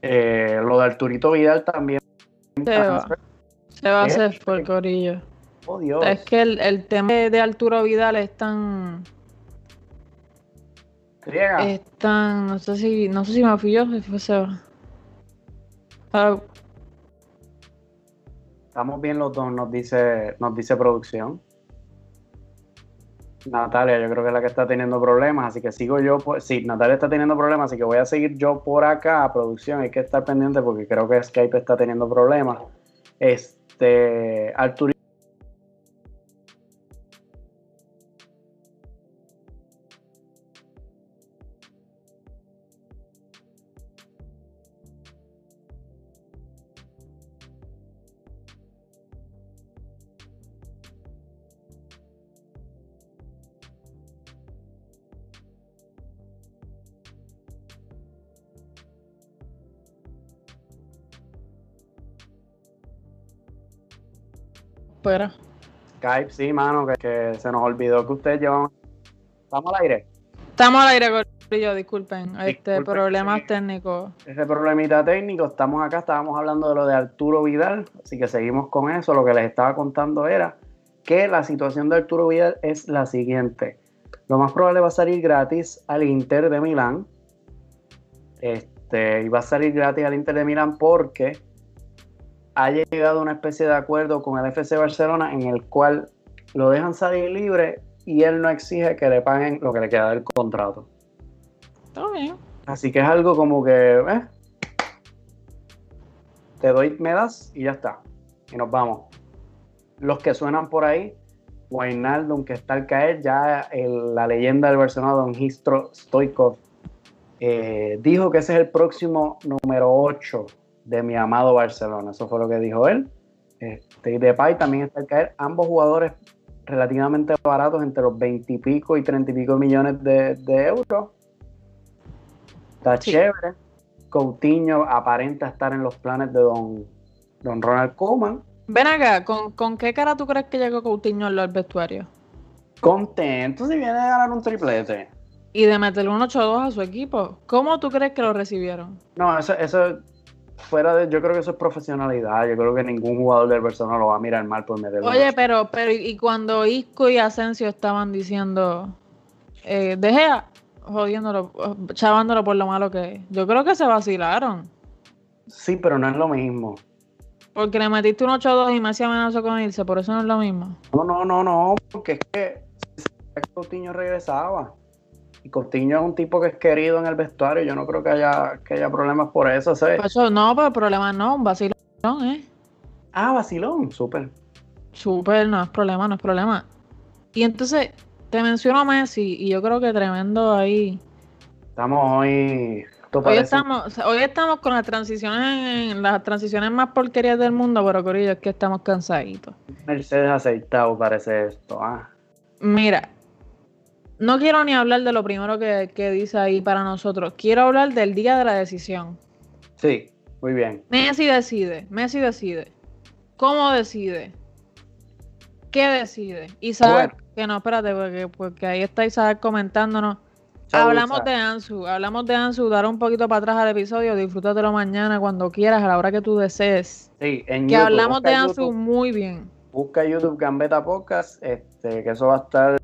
eh, lo de Arturito Vidal también se va, se va a hacer por Corillo. Oh, Dios. Es que el, tema de Arturo Vidal es tan. Es tan. No sé si, no sé si me fui yo, si fue Seba. Estamos bien los dos, nos dice, nos dice producción. Natalia, yo creo que es la que está teniendo problemas, así que sigo yo. sí, Natalia está teniendo problemas, así que voy a seguir yo por acá a producción. Hay que estar pendiente porque creo que Skype está teniendo problemas. Este, Skype, sí, mano, que, se nos olvidó que ustedes llevan. ¿Estamos al aire? Estamos al aire, yo, disculpen. Este problemas técnicos. Ese problemita técnico, estamos acá, estábamos hablando de lo de Arturo Vidal, así que seguimos con eso. Lo que les estaba contando era que la situación de Arturo Vidal es la siguiente. Lo más probable va a salir gratis al Inter de Milán. Este, y va a salir gratis al Inter de Milán porque ha llegado a una especie de acuerdo con el FC Barcelona en el cual lo dejan salir libre y él no exige que le paguen lo que le queda del contrato. Todo bien. Así que es algo como que, eh, te doy, me das y ya está. Y nos vamos. Los que suenan por ahí, Wijnaldum, que está al caer, ya la leyenda del Barcelona, Don Histro Stoikov, eh, dijo que ese es el próximo número 8 de mi amado Barcelona. Eso fue lo que dijo él. Este, y Depay también está al caer. Ambos jugadores relativamente baratos, entre los 20 y pico y 30 y pico millones de, euros. Está chévere. Coutinho aparenta estar en los planes de don, don Ronald Koeman. Ven acá, ¿con, qué cara tú crees que llegó Coutinho al vestuario? Contento si viene a ganar un triplete. Y de meterle un 8-2 a su equipo. ¿Cómo tú crees que lo recibieron? No, eso, eso fuera de, yo creo que eso es profesionalidad. Yo creo que ningún jugador del Barcelona lo va a mirar mal por meterlo. Oye, pero, pero y cuando Isco y Asensio estaban diciendo, eh, dejé jodiéndolo, chavándolo por lo malo que es. Yo creo que se vacilaron. Sí, pero no es lo mismo. Porque le metiste un 8-2 y Messi amenazó con irse, por eso no es lo mismo. No, no, no, no, porque es que Coutinho regresaba. Y Coutinho es un tipo que es querido en el vestuario. Yo no creo que haya, que haya problemas por eso. Pues eso no, pero problemas no, un vacilón, ¿eh? Ah, vacilón, súper. Súper, no es problema, no es problema. Y entonces, te menciono a Messi y yo creo que tremendo ahí. Estamos hoy. Hoy estamos, hoy estamos con las transiciones, las transiciones más porquerías del mundo, pero Corillo, es que estamos cansaditos. Mercedes aceitado parece esto, ah. Mira, no quiero ni hablar de lo primero que, que, dice ahí para nosotros. Quiero hablar del día de la decisión. Sí, muy bien. Messi decide, Messi decide. ¿Cómo decide? ¿Qué decide? Isaac, que no, espérate, porque, porque ahí está Isaac comentándonos. hablamos de Ansu, hablamos de Ansu, dar un poquito para atrás al episodio, disfrútatelo mañana cuando quieras, a la hora que tú desees. Sí, en que hablamos de Ansu muy bien. Busca YouTube Gambeta Podcast, este, que eso va a estar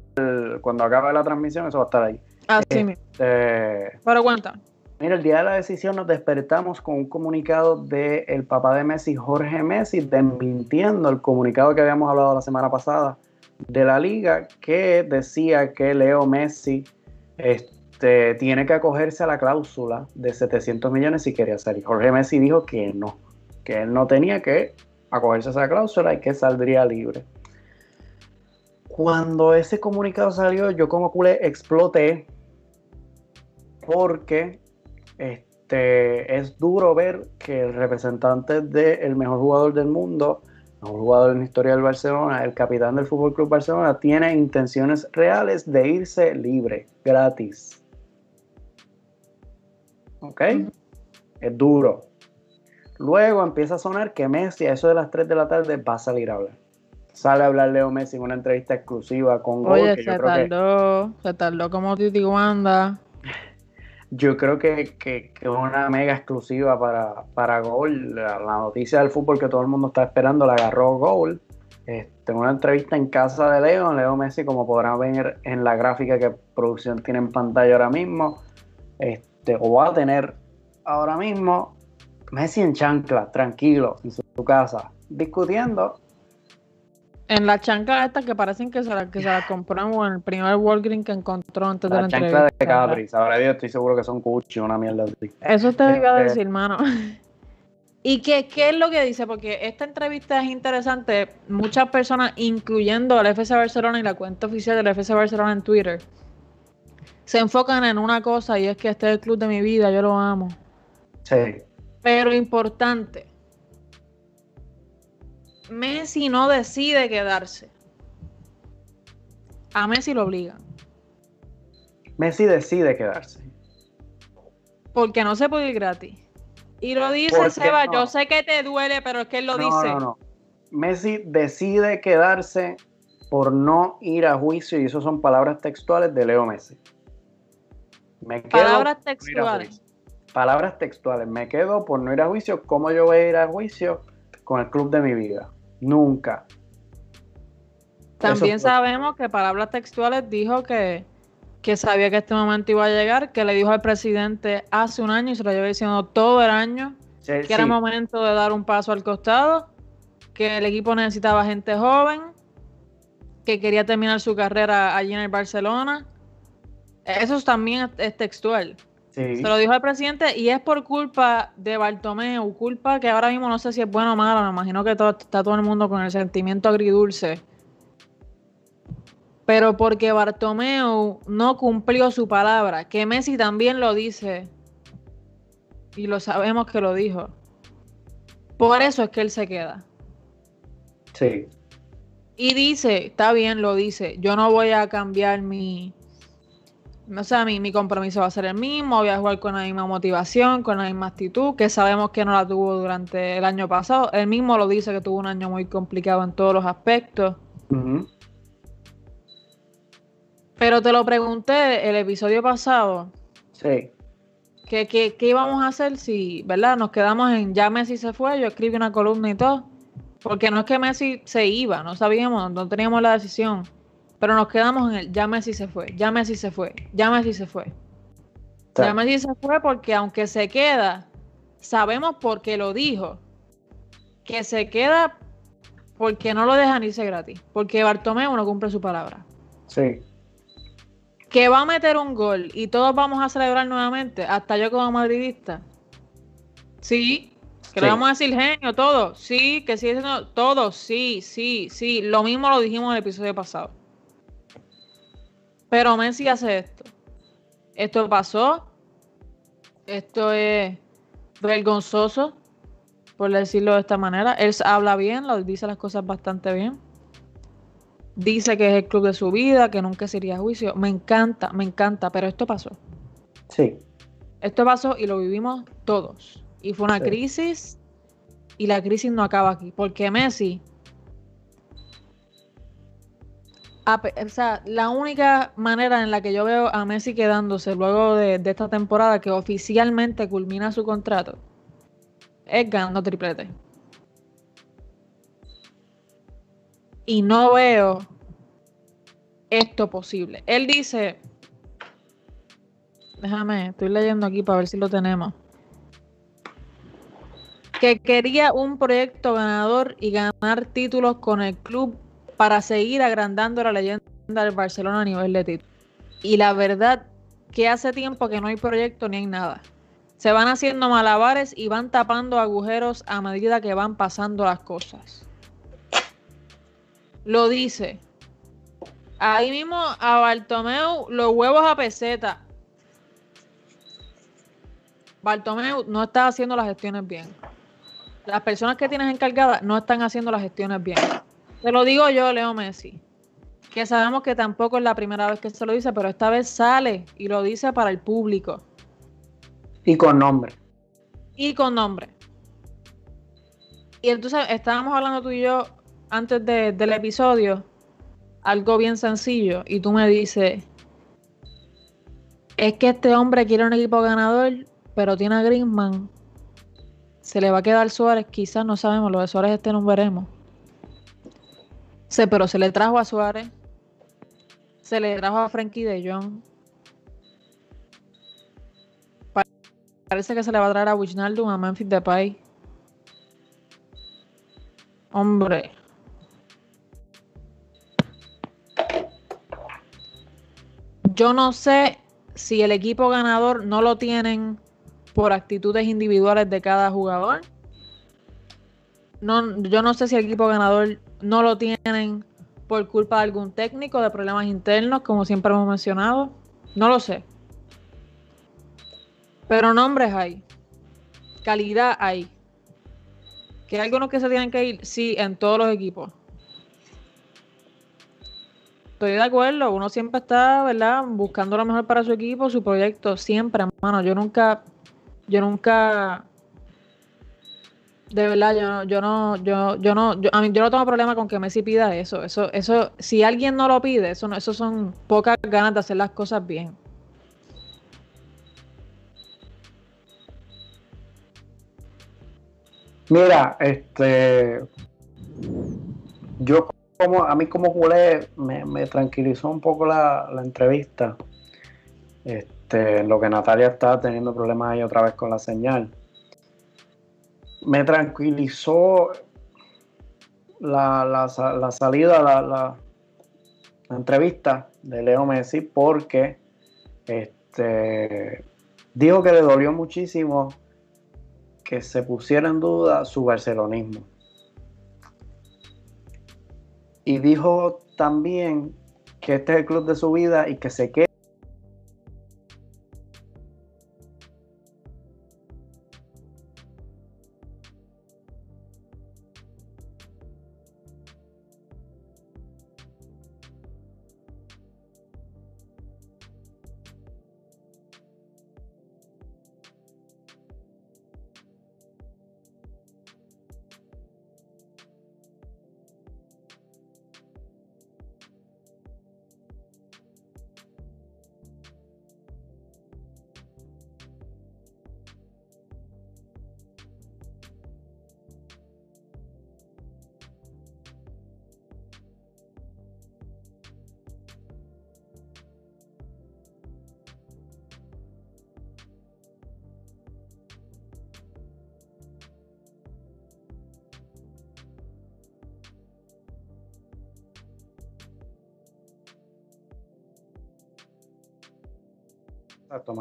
cuando acabe la transmisión, eso va a estar ahí. Así mismo. Este, Pero cuenta. Mira, el día de la decisión nos despertamos con un comunicado del el papá de Messi, Jorge Messi, desmintiendo el comunicado que habíamos hablado la semana pasada de la liga, que decía que Leo Messi este, tiene que acogerse a la cláusula de 700 millones si quería salir. Jorge Messi dijo que no, que él no tenía que acogerse a esa cláusula y que saldría libre. Cuando ese comunicado salió, yo como culé exploté porque este, es duro ver que el representante del mejor jugador del mundo, el mejor jugador en la historia del Barcelona, el capitán del Fútbol Club Barcelona, tiene intenciones reales de irse libre, gratis. ¿Ok? Es duro. Luego empieza a sonar que Messi a eso de las 3 de la tarde va a salir a hablar sale a hablar Leo Messi en una entrevista exclusiva con Oye, se tardó, se tardó como Titi Wanda. [laughs] Yo creo que, que, es una mega exclusiva para, para Gol. La, noticia del fútbol que todo el mundo está esperando la agarró Gol. Este, una entrevista en casa de Leo, Leo Messi, como podrán ver en la gráfica que producción tiene en pantalla ahora mismo, este, o va a tener ahora mismo, Messi en chancla, tranquilo, en su casa, discutiendo en la chancla esta que parecen que se la, que se la compramos en el primer Walgreen que encontró antes de la entrevista. La chancla de Capri, ahora yo estoy seguro que son Gucci, una mierda así. Eso te iba a este, decir, hermano. ¿Y qué, qué es lo que dice? Porque esta entrevista es interesante. Muchas personas, incluyendo el FC Barcelona y la cuenta oficial del FC Barcelona en Twitter, se enfocan en una cosa y es que este es el club de mi vida, yo lo amo. Sí. Pero importante, Messi no decide quedarse. A Messi lo obligan. Messi decide quedarse. Porque no se puede ir gratis. Y lo dice Seba, yo sé que te duele, pero es que él lo dice. No, no. Messi decide quedarse por no ir a juicio, y eso son palabras textuales de Leo Messi. palabras textuales. palabras textuales. Me quedo por no ir a juicio. ¿Cómo yo voy a ir a juicio con el club de mi vida? Nunca. También sabemos que palabras textuales dijo que, sabía que este momento iba a llegar, que le dijo al presidente hace un año y se lo lleva diciendo todo el año, que era momento de dar un paso al costado, que el equipo necesitaba gente joven, que quería terminar su carrera allí en el Barcelona. Eso también es textual. Se lo dijo al presidente y es por culpa de Bartomeu, culpa que ahora mismo no sé si es bueno o malo, me imagino que todo, está todo el mundo con el sentimiento agridulce. Pero porque Bartomeu no cumplió su palabra, que Messi también lo dice, y lo sabemos que lo dijo. Por eso es que él se queda. Sí. Y dice, está bien, lo dice, yo no voy a cambiar mi, o sea, mi, mi compromiso va a ser el mismo, voy a jugar con la misma motivación, con la misma actitud, que sabemos que no la tuvo durante el año pasado. Él mismo lo dice que tuvo un año muy complicado en todos los aspectos. Pero te lo pregunté el episodio pasado. Sí. ¿Qué, qué, qué íbamos a hacer si, verdad? Nos quedamos en ya Messi se fue, yo escribí una columna y todo. Porque no es que Messi se iba, no sabíamos, no teníamos la decisión. Pero nos quedamos en el ya Messi se fue, ya Messi se fue, ya Messi se fue. Ya Messi se fue porque aunque se queda, sabemos por qué lo dijo. Que se queda porque no lo dejan irse gratis. Porque Bartomeu no cumple su palabra. Sí que va a meter un gol y todos vamos a celebrar nuevamente, hasta yo como madridista. Sí, que le vamos a decir genio, todo. Sí, que sigue siendo todo. Sí, sí, sí. Lo mismo lo dijimos en el episodio pasado. Pero Messi hace esto. Esto pasó. Esto es vergonzoso, por decirlo de esta manera. Él habla bien, lo dice las cosas bastante bien dice que es el club de su vida, que nunca sería juicio. Me encanta, me encanta, pero esto pasó. Sí. Esto pasó y lo vivimos todos. Y fue una crisis y la crisis no acaba aquí, porque Messi... o sea, la única manera en la que yo veo a Messi quedándose luego de, de esta temporada que oficialmente culmina su contrato es ganando triplete. y no veo esto posible. Él dice, déjame, estoy leyendo aquí para ver si lo tenemos, que quería un proyecto ganador y ganar títulos con el club para seguir agrandando la leyenda del Barcelona a nivel de títulos. Y la verdad que hace tiempo que no hay proyecto ni hay nada. Se van haciendo malabares y van tapando agujeros a medida que van pasando las cosas lo dice. Ahí mismo a Bartomeu los huevos a peseta. Bartomeu no está haciendo las gestiones bien. Las personas que tienes encargadas no están haciendo las gestiones bien. Te lo digo yo, Leo Messi. Que sabemos que tampoco es la primera vez que se lo dice, pero esta vez sale y lo dice para el público. Y con nombre. Y con nombre. Y entonces estábamos hablando tú y yo antes del episodio algo bien sencillo y tú me dices, es que este hombre quiere un equipo ganador, pero tiene a Griezmann. Se le va a quedar Suárez, quizás no sabemos, lo de Suárez este no veremos. Pero se le trajo a Suárez, se le trajo a Frankie de Jong. Parece que se le va a traer a Wijnaldum, a Memphis Depay. Hombre, Yo no sé si el equipo ganador no lo tienen por actitudes individuales de cada jugador. No, yo no sé si el equipo ganador no lo tienen por culpa de algún técnico, de problemas internos, como siempre hemos mencionado. No lo sé. Pero nombres hay. Calidad hay. Que hay algunos que se tienen que ir, sí, en todos los equipos estoy de acuerdo, uno siempre está, ¿verdad? Buscando lo mejor para su equipo, su proyecto, siempre, hermano. Yo nunca, yo nunca, de verdad, yo, yo no, yo, yo no, yo, a mí, yo no tengo problema con que Messi pida eso. Eso, eso, si alguien no lo pide, eso no, eso son pocas ganas de hacer las cosas bien. Mira, este, yo como, a mí como culé me, tranquilizó un poco la, entrevista. Este, lo que Natalia está teniendo problemas ahí otra vez con la señal. Me tranquilizó la, salida, la, entrevista de Leo Messi porque este, dijo que le dolió muchísimo que se pusiera en duda su barcelonismo. Y dijo también que este es el club de su vida y que se quede Exacto,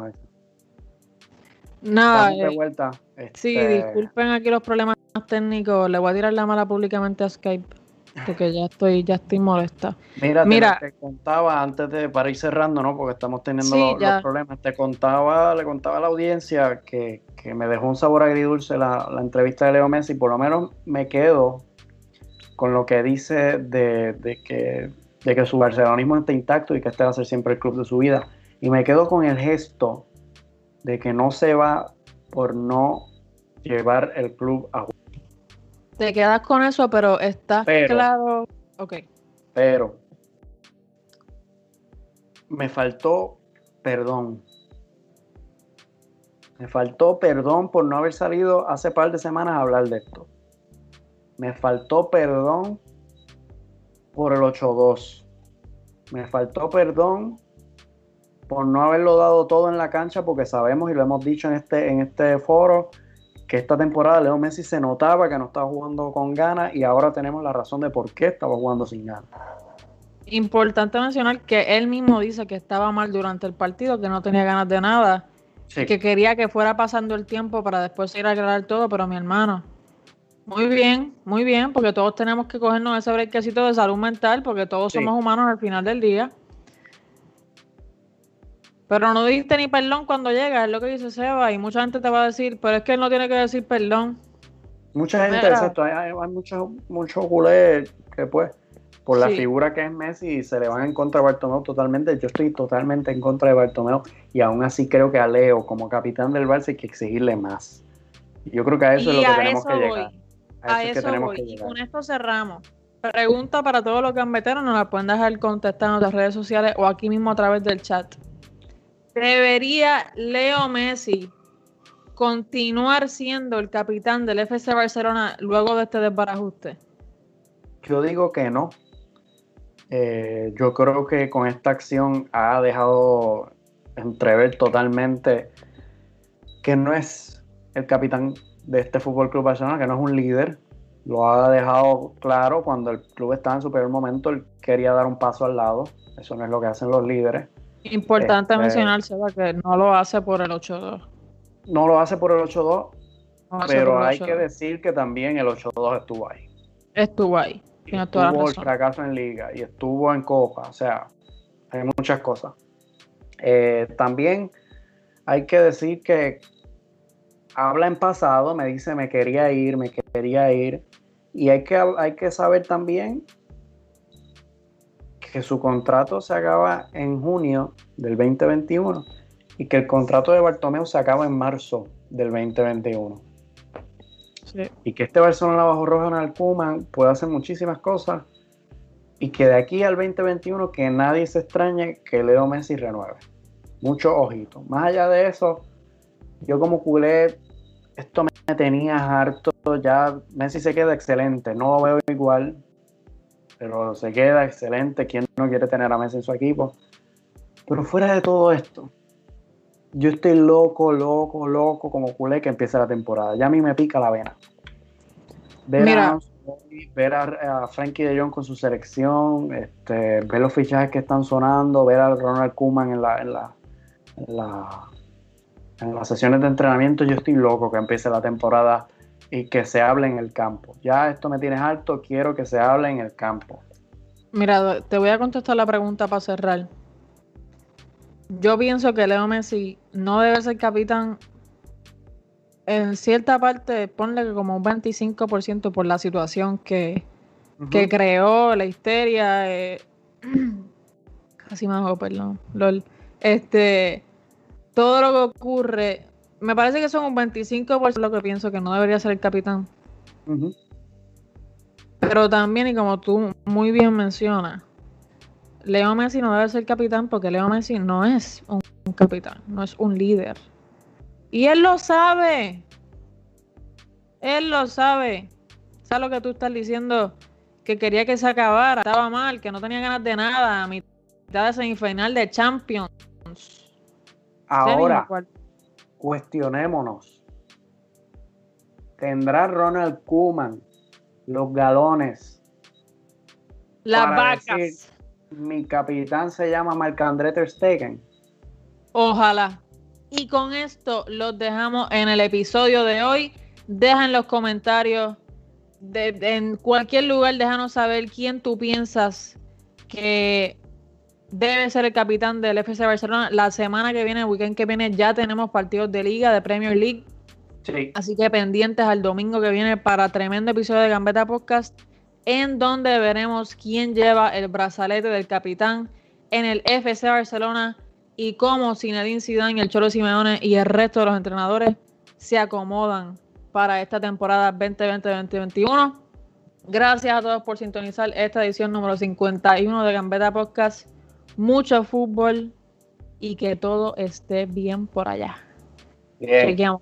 Nada. Eh, sí, este, disculpen aquí los problemas técnicos. Le voy a tirar la mala públicamente a Skype. Porque ya estoy, ya estoy molesta. Mira, Mira te, contaba antes de para ir cerrando, ¿no? Porque estamos teniendo los, problemas. Te contaba, le contaba a la audiencia que, me dejó un sabor agridulce la, la entrevista de Leo Messi. Por lo menos me quedo con lo que dice de, que, de que su barcelonismo está intacto y que este va a ser siempre el club de su vida. Y me quedo con el gesto de que no se va por no llevar el club a te quedas con eso, pero está claro. Ok. Pero me faltó perdón. Me faltó perdón por no haber salido hace par de semanas a hablar de esto. Me faltó perdón por el 8-2. Me faltó perdón por no haberlo dado todo en la cancha porque sabemos y lo hemos dicho en este, en este foro que esta temporada Leo Messi se notaba que no estaba jugando con ganas y ahora tenemos la razón de por qué estaba jugando sin ganas. Importante mencionar que él mismo dice que estaba mal durante el partido, que no tenía ganas de nada, que quería que fuera pasando el tiempo para después ir a aclarar todo, pero mi hermano, muy bien, muy bien, porque todos tenemos que cogernos ese brequecito de salud mental, porque todos somos humanos al final del día. Pero no diste ni perdón cuando llega, es lo que dice Seba, y mucha gente te va a decir, pero es que él no tiene que decir perdón. Mucha gente, exacto, hay, muchos muchos culés que pues, por la figura que es Messi, se le van en contra de Bartomeu totalmente. Yo estoy totalmente en contra de Bartomeu y aún así creo que a Leo, como capitán del Barça, hay que exigirle más. Yo creo que a eso es lo que tenemos que llegar. A eso, voy. Y con esto cerramos. Pregunta para todos los gambeteros, nos la pueden dejar contestar en nuestras redes sociales o aquí mismo a través del chat. ¿Debería Leo Messi continuar siendo el capitán del FC Barcelona luego de este desbarajuste? Yo digo que no. Eh, yo creo que con esta acción ha dejado entrever totalmente que no es el capitán de este Fútbol Club Barcelona, que no es un líder. Lo ha dejado claro cuando el club estaba en su peor momento, él quería dar un paso al lado. Eso no es lo que hacen los líderes. Importante este, mencionar, Seba, que no lo hace por el 8-2. No lo hace por el 8-2, pero hay que decir que también el 8-2 estuvo ahí. Estuvo ahí. estuvo el fracaso en liga y estuvo en copa, o sea, hay muchas cosas. Eh, también hay que decir que habla en pasado, me dice me quería ir, me quería ir, y hay que, hay que saber también que su contrato se acaba en junio del 2021 y que el contrato de Bartomeu se acaba en marzo del 2021. Y que este Barcelona bajo Ronald Koeman puede hacer muchísimas cosas y que de aquí al 2021 que nadie se extrañe que Leo Messi renueve. Mucho ojito. Más allá de eso, yo como culé, esto me tenía harto. Ya Messi se queda excelente, no lo veo igual pero se queda excelente. ¿Quién no quiere tener a Messi en su equipo? Pero fuera de todo esto, yo estoy loco, loco, loco como culé que empiece la temporada. Ya a mí me pica la vena. Ver, A, ver a, Frankie de Jong con su selección, este, ver los fichajes que están sonando, ver a Ronald Koeman en la, en la, en la en las sesiones de entrenamiento. Yo estoy loco que empiece la temporada y que se hable en el campo. Ya esto me tienes alto, quiero que se hable en el campo. Mira, te voy a contestar la pregunta para cerrar. Yo pienso que Leo Messi no debe ser capitán en cierta parte, ponle que como un 25% por la situación que, que creó, la histeria. Eh, [clears throat] casi me hago, perdón. LOL. Este, todo lo que ocurre me parece que son un 25% lo que pienso que no debería ser el capitán. Pero también, y como tú muy bien mencionas, Leo Messi no debe ser capitán porque Leo Messi no es un, capitán, no es un líder. Y él lo sabe. Él lo sabe. ¿Sabes lo que tú estás diciendo? Que quería que se acabara, estaba mal, que no tenía ganas de nada, a mitad de semifinal de Champions. Ahora, cuestionémonos. ¿Tendrá Ronald Kuman los galones? Las vacas. mi capitán se llama Marc-André Ter Stegen. Ojalá. Y con esto los dejamos en el episodio de hoy. Deja en los comentarios, en cualquier lugar, déjanos saber quién tú piensas que debe ser el capitán del FC Barcelona. La semana que viene, el weekend que viene, ya tenemos partidos de liga, de Premier League. Así que pendientes al domingo que viene para tremendo episodio de Gambeta Podcast, en donde veremos quién lleva el brazalete del capitán en el FC Barcelona y cómo Zinedine Zidane, el Cholo Simeone y el resto de los entrenadores se acomodan para esta temporada 2020-2021. Gracias a todos por sintonizar esta edición número 51 de Gambeta Podcast. Mucho fútbol y que todo esté bien por allá. Bien. Chequeamos.